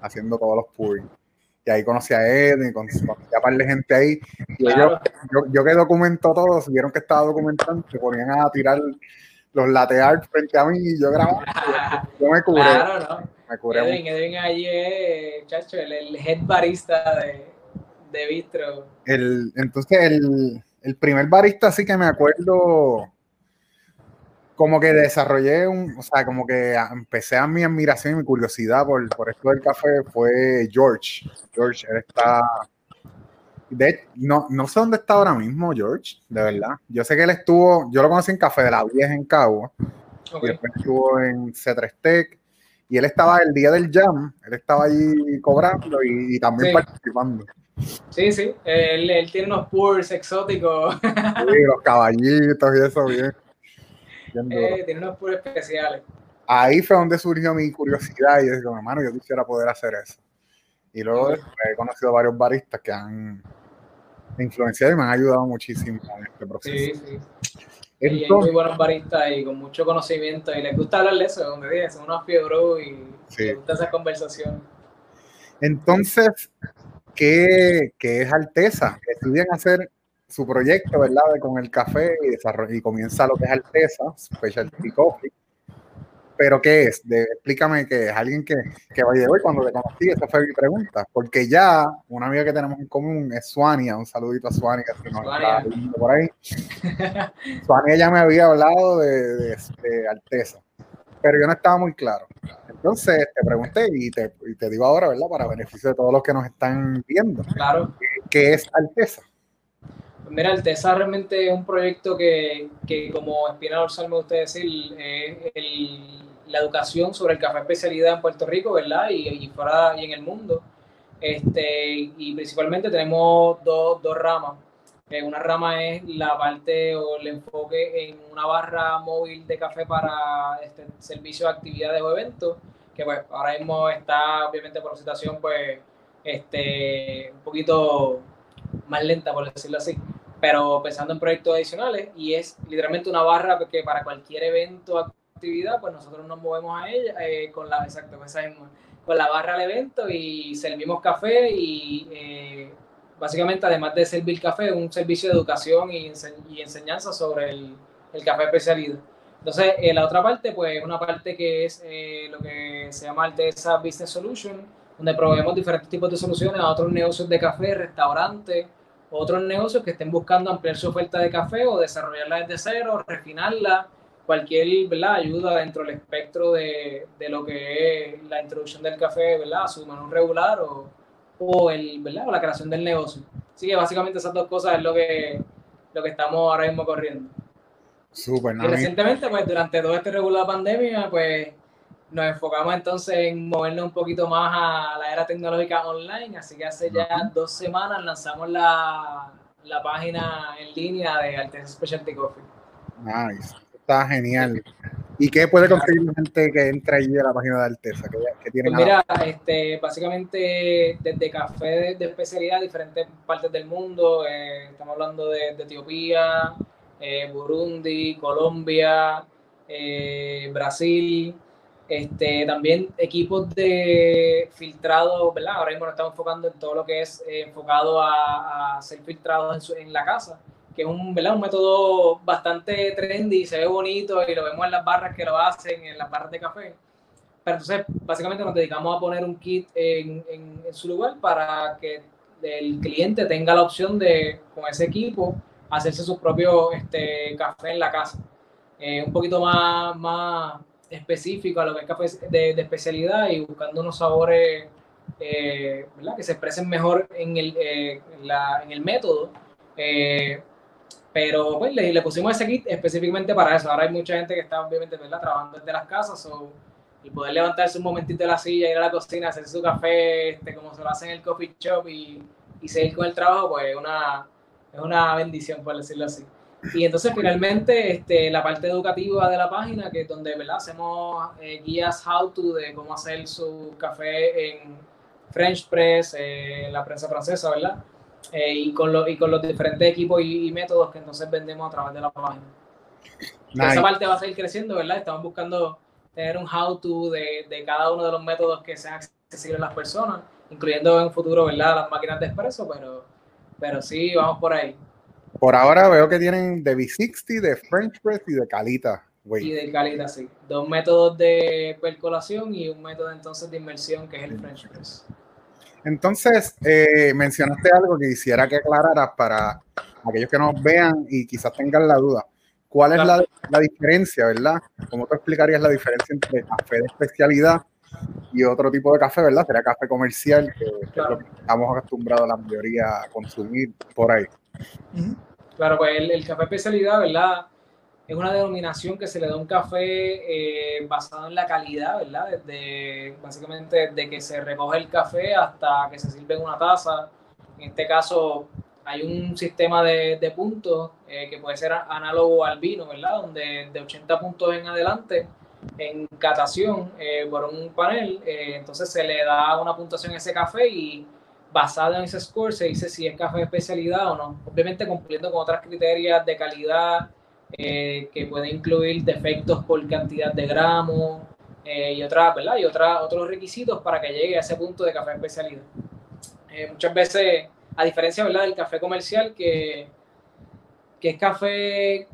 [SPEAKER 1] haciendo todos los puddings. Y ahí conocí a Ed, conocí a un par de gente ahí. Y yo, yo, que documento todo, vieron que estaba documentando, se ponían a tirar los latte art frente a mí y yo grababa. Yo me cubrí.
[SPEAKER 2] Claro, ¿no? Edwin, Edwin allí es, chacho, el, el head barista de, de Bistro.
[SPEAKER 1] El, entonces, el, el, primer barista sí que me acuerdo como que desarrollé un, o sea, como que empecé a mi admiración y mi curiosidad por, por esto del café fue George. George, él está... De, no, no sé dónde está ahora mismo George, de verdad. Yo sé que él estuvo, yo lo conocí en Café de la Vieja en Cabo, y después estuvo en C3 Tech, y él estaba el día del jam, él estaba ahí cobrando y, también participando.
[SPEAKER 2] Sí, sí, él, él, tiene unos pours exóticos.
[SPEAKER 1] Sí, los caballitos y eso, bien.
[SPEAKER 2] Eh, tiene unos pours especiales.
[SPEAKER 1] Ahí fue donde surgió mi curiosidad y dije, hermano, yo quisiera poder hacer eso. Y luego he conocido varios baristas que han influenciado y me han ayudado muchísimo en este proceso.
[SPEAKER 2] Sí, sí. Entonces, y muy buenos baristas y con mucho conocimiento y les gusta hablar de eso, donde dije, son unos fiebros y les gusta esa conversación.
[SPEAKER 1] Entonces, ¿qué, ¿qué, es Alteza? Estudian hacer su proyecto, ¿verdad? con el café y, y comienza lo que es Alteza, Specialty Coffee pero ¿qué es? De, explícame qué es. Alguien que, que vaya hoy cuando te conocí, esa fue mi pregunta. Porque ya una amiga que tenemos en común es Suania. Un saludito a Suania, que nos está viendo por ahí. Suania ya me había hablado de, de, Alteza, pero yo no estaba muy claro. Entonces te pregunté y te, y te, digo ahora, ¿verdad? Para beneficio de todos los que nos están viendo.
[SPEAKER 2] Claro.
[SPEAKER 1] ¿Qué, es Alteza?
[SPEAKER 2] Mira, Alteza realmente es un proyecto que, que como espina dorsal me gusta decir, es el la educación sobre el café especialidad en Puerto Rico, ¿verdad? Y, y fuera y en el mundo. Este, y principalmente tenemos dos, dos ramas. Eh, una rama es la parte o el enfoque en una barra móvil de café para este servicio de actividades o eventos, que pues ahora mismo está obviamente por situación pues este, un poquito más lenta, por decirlo así, pero pensando en proyectos adicionales y es literalmente una barra que para cualquier evento actividad, pues nosotros nos movemos a ella eh, con la, exacto, con la barra al evento y servimos café y eh, básicamente además de servir café, un servicio de educación y, enseñanza sobre el, café especialidad. Entonces, eh, la otra parte, pues una parte que es lo que se llama Alteza Business Solution, donde proveemos diferentes tipos de soluciones a otros negocios de café, restaurantes, otros negocios que estén buscando ampliar su oferta de café o desarrollarla desde cero, refinarla, cualquier ¿verdad? ayuda dentro del espectro de, de, lo que es la introducción del café ¿verdad? a su menú regular o, o, el, ¿verdad? o la creación del negocio. Así que básicamente esas dos cosas es lo que, lo que estamos ahora mismo corriendo.
[SPEAKER 1] Súper,
[SPEAKER 2] y recientemente, pues durante todo este regular pandemia, pues nos enfocamos entonces en movernos un poquito más a la era tecnológica online, así que hace ya dos semanas lanzamos la, la página en línea de Alteza Specialty Coffee.
[SPEAKER 1] Nice, está genial. ¿Y qué puede conseguir la gente que entra ahí a la página de Alteza? ¿Qué,
[SPEAKER 2] pues mira, este, básicamente desde café de, especialidad, diferentes partes del mundo, eh, estamos hablando de, de Etiopía, eh, Burundi, Colombia, eh, Brasil, este, también equipos de filtrado, ¿verdad? Ahora mismo nos estamos enfocando en todo lo que es eh, enfocado a, ser filtrado en, la casa, que es un, ¿verdad? un método bastante trendy, se ve bonito y lo vemos en las barras que lo hacen, en las barras de café. Pero entonces, básicamente nos dedicamos a poner un kit en, en su lugar para que el cliente tenga la opción de, con ese equipo, hacerse su propio este, café en la casa. Eh, un poquito más específico a lo que es café de, de especialidad y buscando unos sabores eh, que se expresen mejor en el, eh, la, en el método. Eh, pero pues le, le, pusimos ese kit específicamente para eso. Ahora hay mucha gente que está obviamente trabajando desde las casas o, y poder levantarse un momentito de la silla, ir a la cocina, hacer su café, este, como se lo hace en el coffee shop y, y seguir con el trabajo, pues una, es una bendición, por decirlo así. Y entonces finalmente este, la parte educativa de la página, que es donde ¿verdad? hacemos eh, guías how to de cómo hacer su café en French Press, eh, en la prensa francesa, ¿verdad? Eh, y, con lo, y con los diferentes equipos y, métodos que entonces vendemos a través de la página. Esa parte va a seguir creciendo, ¿verdad? Estamos buscando tener un how to de, de cada uno de los métodos que sean accesibles a las personas, incluyendo en futuro, ¿verdad? Las máquinas de expreso, pero, pero sí, vamos por ahí.
[SPEAKER 1] Por ahora veo que tienen de V60, de French Press y de Calita.
[SPEAKER 2] Y de Calita, sí. Dos métodos de percolación y un método entonces de inmersión que es el French Press.
[SPEAKER 1] Entonces, eh, mencionaste algo que quisiera que aclararas para aquellos que nos vean y quizás tengan la duda. ¿Cuál es la, la, diferencia, verdad? ¿Cómo te explicarías la diferencia entre café de especialidad y otro tipo de café, verdad? Sería café comercial, que, estamos acostumbrados la mayoría a consumir por ahí.
[SPEAKER 2] Claro, pues el, café especialidad, ¿verdad? Es una denominación que se le da a un café eh, basado en la calidad, ¿verdad? Desde, básicamente desde que se recoge el café hasta que se sirve en una taza. En este caso, hay un sistema de, de puntos eh, que puede ser análogo al vino, ¿verdad? Donde de 80 puntos en adelante, en catación eh, por un panel, entonces se le da una puntuación a ese café y basada en ese score se dice si es café especialidad o no. Obviamente cumpliendo con otras criterios de calidad eh, que pueden incluir defectos por cantidad de gramos eh, y, otra, ¿verdad? y otra, otros requisitos para que llegue a ese punto de café especialidad. Eh, muchas veces, a diferencia ¿verdad? del café comercial, que, que es café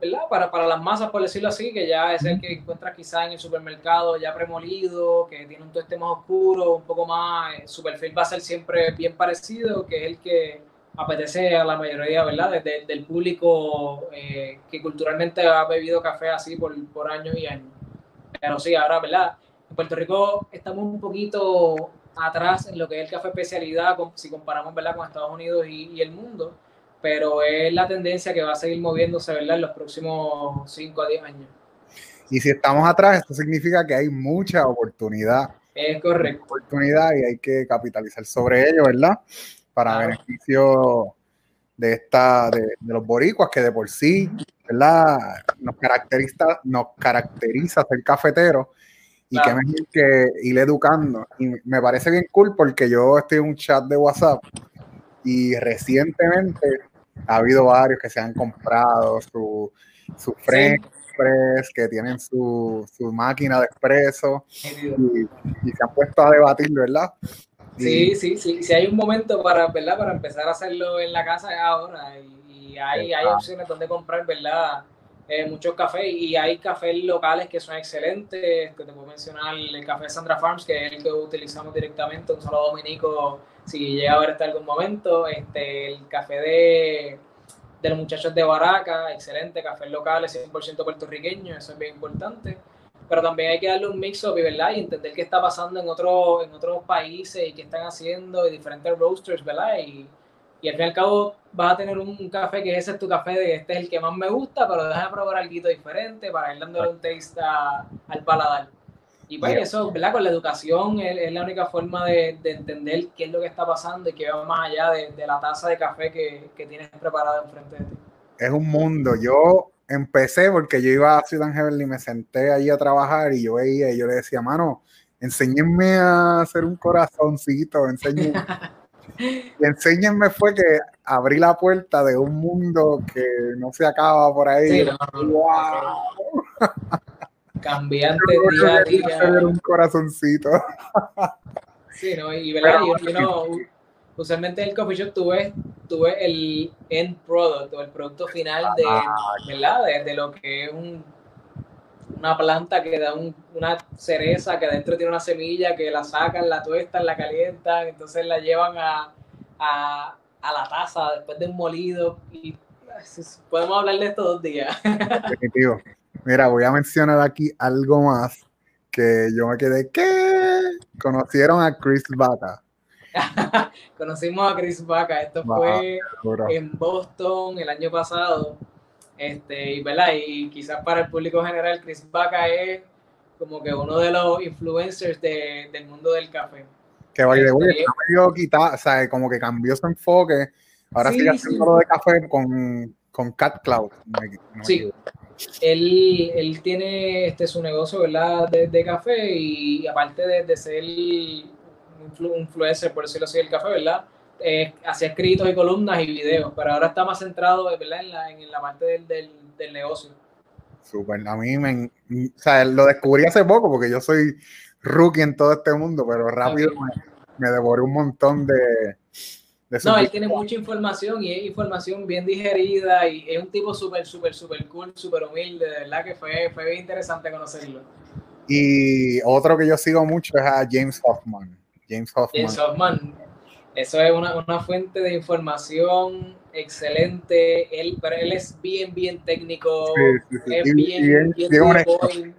[SPEAKER 2] ¿verdad? Para, para las masas, por decirlo así, que ya es el que encuentras quizá en el supermercado ya premolido, que tiene un tueste más oscuro, un poco más, eh, su perfil va a ser siempre bien parecido, que es el que apetece a la mayoría, ¿verdad? del público eh, que culturalmente ha bebido café así por, por años y años. Pero sí, ahora, ¿verdad? En Puerto Rico estamos un poquito atrás en lo que es el café especialidad, si comparamos, ¿verdad? Con Estados Unidos y, y el mundo pero es la tendencia que va a seguir moviéndose, ¿verdad? En los próximos 5 a 10 años.
[SPEAKER 1] Y si estamos atrás, esto significa que hay mucha oportunidad.
[SPEAKER 2] Es correcto.
[SPEAKER 1] Oportunidad y hay que capitalizar sobre ello, ¿verdad? Para beneficio de esta, de, los boricuas que de por sí, ¿verdad? Nos caracteriza, nos caracteriza ser cafetero y que que ir educando. Y me parece bien cool porque yo estoy en un chat de WhatsApp y recientemente ha habido varios que se han comprado su, su French que tienen su, su máquina de expreso y, se han puesto a debatir, ¿verdad?
[SPEAKER 2] Sí, sí, sí. Si hay un momento para, ¿verdad? para empezar a hacerlo en la casa ahora y, hay, hay opciones donde comprar, ¿verdad? Eh, muchos cafés y hay cafés locales que son excelentes, que te puedo mencionar el café Sandra Farms, que es el que utilizamos directamente, un solo dominico, si llega a ver hasta algún momento, este, el café de, de los muchachos de Baraca, excelente, cafés locales, 100% puertorriqueño, eso es bien importante pero también hay que darle un mix up ¿verdad? y entender qué está pasando en, otro, en otros países y qué están haciendo y diferentes roasters, ¿verdad? Y, y al fin y al cabo vas a tener un, café que ese es tu café de este es el que más me gusta, pero déjame probar algo diferente para ir dándole un taste al paladar. Y pues eso, ¿verdad? Con la educación es, la única forma de, de, entender qué es lo que está pasando y que va más allá de, de la taza de café que, que tienes preparada enfrente de ti.
[SPEAKER 1] Es un mundo. Yo empecé porque yo iba a Ciudad Hebel y me senté ahí a trabajar y yo veía y yo le decía, mano, enséñenme a hacer un corazoncito, enséñenme. y enséñenme fue que abrí la puerta de un mundo que no se acaba por ahí. Sí, ¡Wow!
[SPEAKER 2] Cambiante día a día.
[SPEAKER 1] un corazoncito.
[SPEAKER 2] sí, ¿no? Y, ¿verdad? Y, uno, usualmente en el coffee shop tuve, tuve el end product o el producto final de, ¿verdad? De, lo que es un, una planta que da una cereza que adentro tiene una semilla que la sacan, la tuestan, la calientan, entonces la llevan a, a, a la taza después de un molido y podemos hablar de esto dos días.
[SPEAKER 1] Definitivo. Mira, voy a mencionar aquí algo más que yo me quedé que conocieron a Chris Bata.
[SPEAKER 2] Conocimos a Chris Baca, esto fue en Boston el año pasado. Este, y, ¿verdad? y quizás para el público general, Chris Baca es como que uno de los influencers de, del mundo del café.
[SPEAKER 1] Que vaya este, quitar, o sea, como que cambió su enfoque. Ahora sigue haciendo lo de café con, con Cat Cloud.
[SPEAKER 2] sí. Él, él, tiene este su negocio, ¿verdad? De, de café y aparte de, de ser influencer, por decirlo así, del café, ¿verdad? Eh, hacía escritos y columnas y videos, pero ahora está más centrado, ¿verdad? En la, en la parte del, del, del negocio.
[SPEAKER 1] Súper, a mí me, o sea, lo descubrí hace poco porque yo soy rookie en todo este mundo, pero rápido me, me, devoré un montón de...
[SPEAKER 2] de no, él tiene mucha información y es información bien digerida y es un tipo súper, súper, súper cool, súper humilde, de verdad que fue, fue bien interesante conocerlo.
[SPEAKER 1] Y otro que yo sigo mucho es a James Hoffman. James
[SPEAKER 2] Hoffman. Eso es una, una, fuente de información excelente. Él, pero él es bien, bien técnico. Es bien, bien,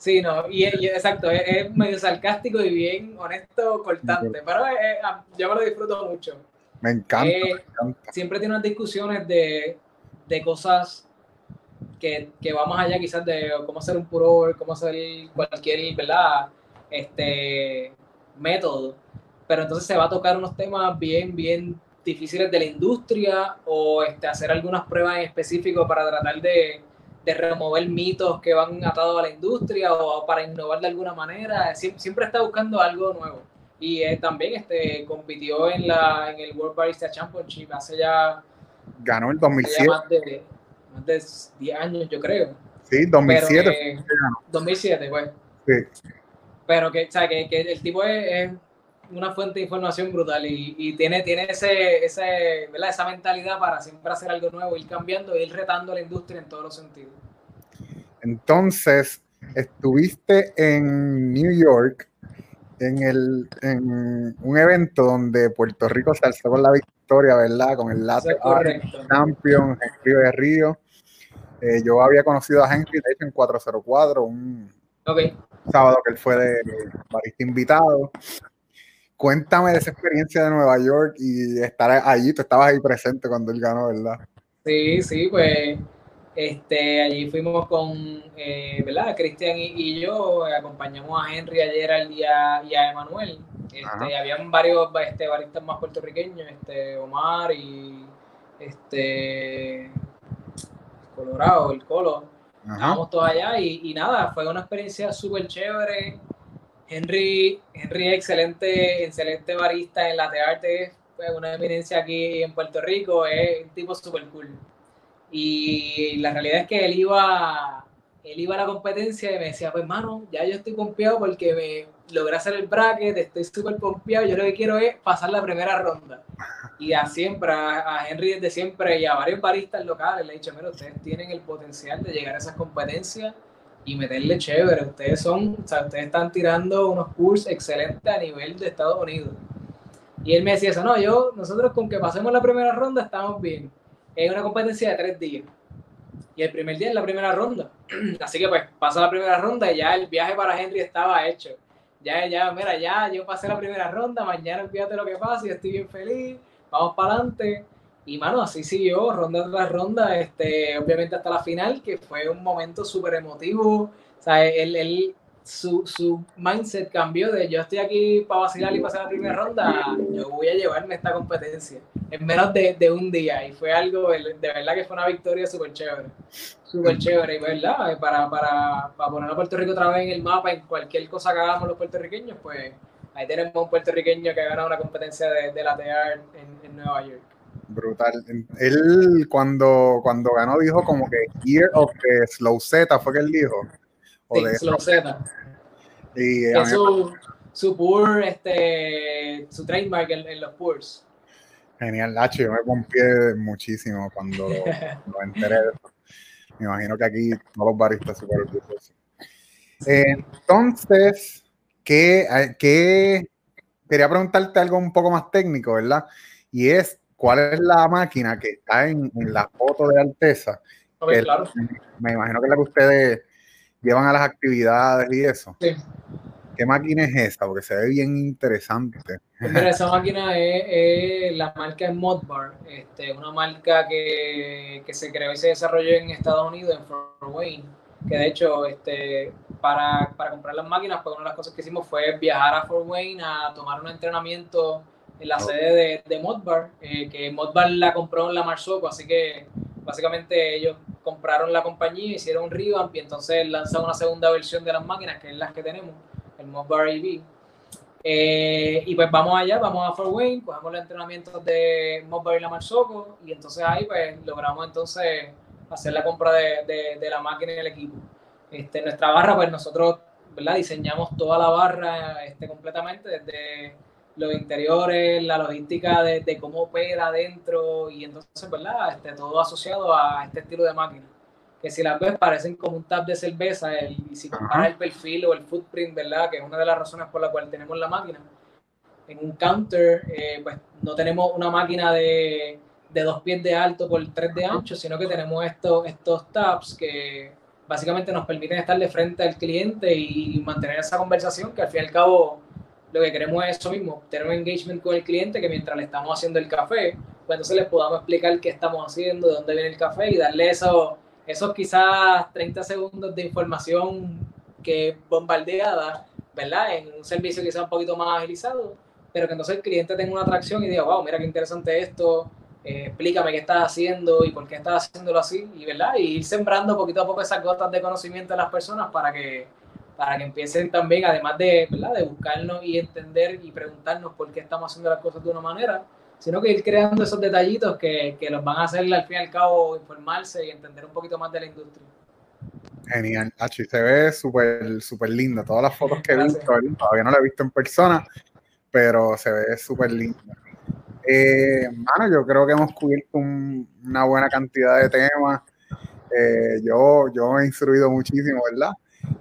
[SPEAKER 2] Sí, no, y, exacto, es, medio sarcástico y bien honesto, cortante, pero ah, yo me lo disfruto mucho.
[SPEAKER 1] Me encanta,
[SPEAKER 2] me encanta. Siempre tiene unas discusiones de, de cosas que, que va más allá quizás de cómo hacer un puro, cómo hacer cualquier, ¿verdad? Este, método, pero entonces se va a tocar unos temas bien, bien difíciles de la industria o este, hacer algunas pruebas en específico para tratar de, de remover mitos que van atados a la industria o para innovar de alguna manera. siempre está buscando algo nuevo. Y eh, también este, compitió en, la, en el World Barista Championship hace ya...
[SPEAKER 1] Ganó en 2007.
[SPEAKER 2] Más de, más de 10 años, yo creo.
[SPEAKER 1] Sí, 2007.
[SPEAKER 2] 2007, pues. Sí pero que, o sea, que, que el tipo es, una fuente de información brutal y, y tiene, tiene ese, ese, ¿verdad? esa mentalidad para siempre hacer algo nuevo, ir cambiando, ir retando a la industria en todos los sentidos.
[SPEAKER 1] Entonces, estuviste en New York en, el, en un evento donde Puerto Rico se alzó con la victoria, ¿verdad? Con el Latte Champion, Henry de Río. Eh, yo había conocido a Henry, de hecho, en 404, un,
[SPEAKER 2] okay
[SPEAKER 1] sábado que él fue de barista invitado. Cuéntame de esa experiencia de Nueva York y estar allí. Tú estabas ahí presente cuando él ganó, ¿verdad?
[SPEAKER 2] Sí, sí, pues este, allí fuimos con, eh, ¿verdad? Cristian y, yo, acompañamos a Henry ayer y a, y a Emanuel. Este, habían varios este, baristas más puertorriqueños, este, Omar y este Colorado, el Colo. Estábamos todos allá y, nada, fue una experiencia súper chévere. Henry, Henry excelente, excelente barista en la de arte, una eminencia aquí en Puerto Rico, es un tipo súper cool. Y la realidad es que él iba, él iba a la competencia y me decía, pues hermano, ya yo estoy confiado porque logré hacer el bracket, estoy súper pompeado, yo lo que quiero es pasar la primera ronda. Y a siempre, a, Henry desde siempre y a varios baristas locales le he dicho, mira, ustedes tienen el potencial de llegar a esas competencias y meterle chévere. Ustedes son, o sea, ustedes están tirando unos cursos excelentes a nivel de Estados Unidos. Y él me decía eso, no, yo, nosotros con que pasemos la primera ronda estamos bien. Es una competencia de tres días. Y el primer día es la primera ronda. Así que pues pasa la primera ronda y ya el viaje para Henry estaba hecho. Ya, ya, mira, ya yo pasé la primera ronda, mañana olvídate lo que pasa y estoy bien feliz, vamos para adelante. Y mano, así siguió, ronda tras ronda, este, obviamente hasta la final, que fue un momento súper emotivo. O sea, él, él, su, su mindset cambió de yo estoy aquí para vacilar y pasar la primera ronda, yo voy a llevarme esta competencia en menos de, de un día. Y fue algo, de verdad que fue una victoria súper chévere. Súper chévere, y verdad, para, para, para poner a Puerto Rico otra vez en el mapa, en cualquier cosa que hagamos los puertorriqueños, pues ahí tenemos un puertorriqueño que ha ganado una competencia de, de latear en, en Nueva York
[SPEAKER 1] brutal. Él cuando, cuando ganó dijo como que Year of the Slow Z fue que él dijo.
[SPEAKER 2] sí, Slow Z. Y es su, su pur, este, su trademark en, los purs.
[SPEAKER 1] Genial, Lacho, yo me confié muchísimo cuando lo, enteré. Me imagino que aquí todos los baristas super orgullosos. entonces, ¿qué, ¿qué, quería preguntarte algo un poco más técnico, ¿verdad? Y es, ¿cuál es la máquina que está en, la foto de Alteza?
[SPEAKER 2] claro.
[SPEAKER 1] Me imagino que es la que ustedes llevan a las actividades y eso.
[SPEAKER 2] Sí.
[SPEAKER 1] ¿Qué máquina es esta? Porque se ve bien interesante.
[SPEAKER 2] esa máquina es, la marca Modbar, este, una marca que, que, se creó y se desarrolló en Estados Unidos, en Fort Wayne, que de hecho, este, para, para comprar las máquinas, pues una de las cosas que hicimos fue viajar a Fort Wayne a tomar un entrenamiento en la sede de, de Modbar, eh, que Modbar la compró en la Marsoco, así que básicamente ellos compraron la compañía, hicieron un revamp y entonces lanzaron una segunda versión de las máquinas, que es las que tenemos, el Modbar EV. Eh, y pues vamos allá, vamos a Fort Wayne, cogemos los entrenamientos de Modbar y la Marsoco y entonces ahí pues logramos entonces hacer la compra de, de, la máquina y el equipo. Este, nuestra barra, pues nosotros ¿verdad? diseñamos toda la barra este, completamente desde los interiores, la logística de, cómo opera adentro y entonces, ¿verdad? Este, todo asociado a este estilo de máquina. Que si las ves parecen como un tap de cerveza el, y si comparas el perfil o el footprint, ¿verdad? Que es una de las razones por la cual tenemos la máquina. En un counter, eh, pues no tenemos una máquina de, de, dos pies de alto por tres de ancho, sino que tenemos estos, estos tabs que básicamente nos permiten estar de frente al cliente y mantener esa conversación que al fin y al cabo lo que queremos es eso mismo, tener un engagement con el cliente que mientras le estamos haciendo el café, pues entonces les podamos explicar qué estamos haciendo, de dónde viene el café y darle eso, esos quizás 30 segundos de información que bombardeada, ¿verdad? En un servicio quizás un poquito más agilizado, pero que entonces el cliente tenga una atracción y diga, wow, mira qué interesante esto, eh, explícame qué estás haciendo y por qué estás haciéndolo así, y, ¿verdad? Y ir sembrando poquito a poco esas gotas de conocimiento de las personas para que para que empiecen también, además de, ¿verdad? de buscarnos y entender y preguntarnos por qué estamos haciendo las cosas de una manera, sino que ir creando esos detallitos que, que los van a hacer al fin y al cabo informarse y entender un poquito más de la industria.
[SPEAKER 1] Genial, Hachi, se ve súper súper linda. Todas las fotos que he visto, todavía no la he visto en persona, pero se ve súper linda. Eh, mano, yo creo que hemos cubierto una buena cantidad de temas. Eh, yo, yo he instruido muchísimo, ¿verdad?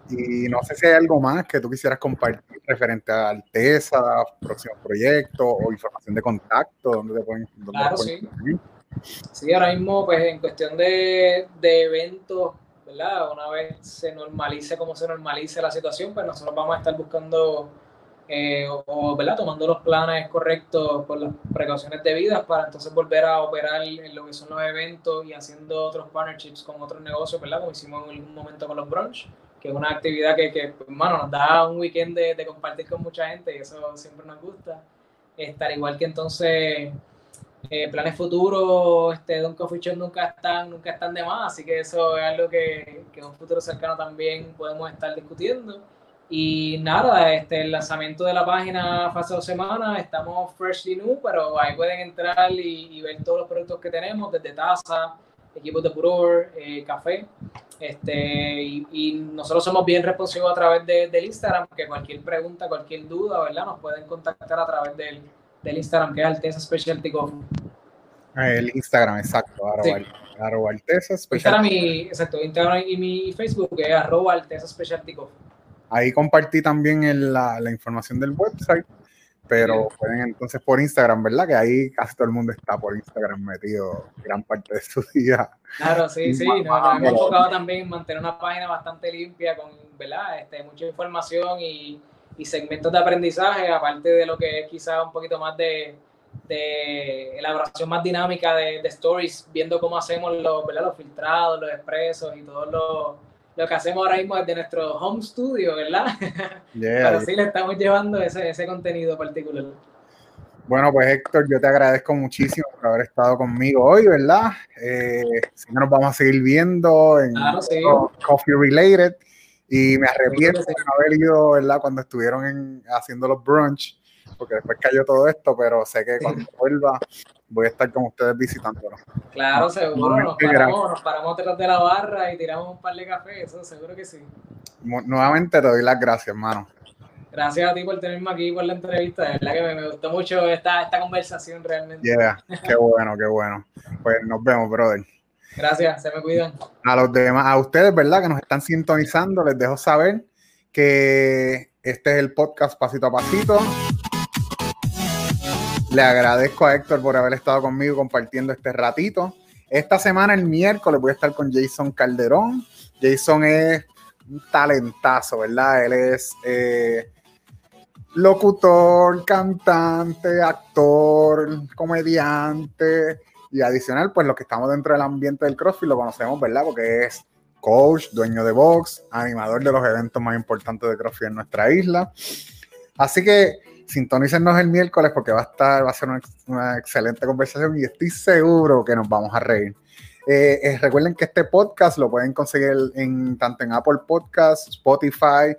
[SPEAKER 1] Y no sé si hay algo más que tú quisieras compartir referente a Alteza, próximos proyectos o información de contacto, donde te pueden.
[SPEAKER 2] claro, sí. Sí, ahora mismo, pues en cuestión de, de eventos, ¿verdad? Una vez se normalice como se normalice la situación, pues nosotros vamos a estar buscando eh, o, ¿verdad? tomando los planes correctos por las precauciones debidas para entonces volver a operar en lo que son los eventos y haciendo otros partnerships con otros negocios, ¿verdad? Como hicimos en algún momento con los brunch que es una actividad que, que bueno, nos da un weekend de, de, compartir con mucha gente y eso siempre nos gusta. Estar igual que entonces eh, planes futuros este, de un coffee shop nunca están, nunca están de más, así que eso es algo que, que en un futuro cercano también podemos estar discutiendo. Y nada, este, el lanzamiento de la página hace dos semanas, estamos freshly new, pero ahí pueden entrar y, y ver todos los productos que tenemos, desde taza, equipos de puror, eh, café. Este, y, nosotros somos bien responsivos a través de, del Instagram, que cualquier pregunta, cualquier duda, ¿verdad? Nos pueden contactar a través del, del Instagram, que es Alteza Specialty Coffee.
[SPEAKER 1] El Instagram, exacto, arroba, Alteza
[SPEAKER 2] Instagram y, exacto, Instagram y mi Facebook, que es arroba Alteza Specialty Coffee.
[SPEAKER 1] Ahí compartí también la, la información del website pero pueden entonces por Instagram, ¿verdad? Que ahí casi todo el mundo está por Instagram metido gran parte de su día.
[SPEAKER 2] Claro, sí, sí, nos, hemos enfocado también en mantener una página bastante limpia con, ¿verdad? Este, mucha información y, y segmentos de aprendizaje, aparte de lo que es quizá un poquito más de, de elaboración más dinámica de, de, stories, viendo cómo hacemos los, ¿verdad? los filtrados, los expresos y todos los lo que hacemos ahora mismo es de nuestro home studio, ¿verdad? Pero sí le estamos llevando ese, ese contenido particular.
[SPEAKER 1] Bueno, pues Héctor, yo te agradezco muchísimo por haber estado conmigo hoy, ¿verdad? Eh, si no nos vamos a seguir viendo en Coffee Related. Y me arrepiento de no haber ido, ¿verdad? Cuando estuvieron en, haciendo los brunch, porque después cayó todo esto, pero sé que cuando vuelva voy a estar con ustedes visitándolo.
[SPEAKER 2] Claro, seguro, nos paramos, nos paramos detrás de la barra y tiramos un par de café, eso seguro que sí.
[SPEAKER 1] Nuevamente te doy las gracias, hermano.
[SPEAKER 2] Gracias a ti por tenerme aquí por la entrevista, de verdad que me, gustó mucho esta, esta conversación realmente.
[SPEAKER 1] Yeah, qué bueno, qué bueno. Pues nos vemos, brother.
[SPEAKER 2] Gracias, se me cuidan.
[SPEAKER 1] A los demás, a ustedes, ¿verdad? Que nos están sintonizando, les dejo saber que este es el podcast Pasito a Pasito. Le agradezco a Héctor por haber estado conmigo compartiendo este ratito. Esta semana, el miércoles, voy a estar con Jason Calderón. Jason es un talentazo, ¿verdad? Él es eh, locutor, cantante, actor, comediante y adicional, pues los que estamos dentro del ambiente del CrossFit lo conocemos, ¿verdad? Porque es coach, dueño de box, animador de los eventos más importantes de CrossFit en nuestra isla. Así que sintonícenos el miércoles porque va a estar, va a ser una, excelente conversación y estoy seguro que nos vamos a reír. Eh, eh, recuerden que este podcast lo pueden conseguir en tanto en Apple Podcasts, Spotify,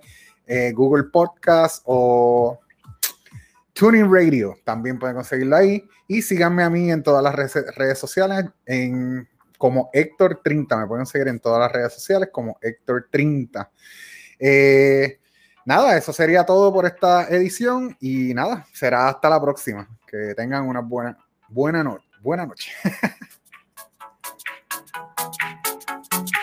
[SPEAKER 1] eh, Google Podcasts o Tuning Radio. También pueden conseguirlo ahí. Y síganme a mí en todas las redes, sociales en, como Héctor 30. Me pueden seguir en todas las redes sociales como Héctor 30. Eh, nada, eso sería todo por esta edición y nada, será hasta la próxima. Que tengan una buena, buena, no, buena noche.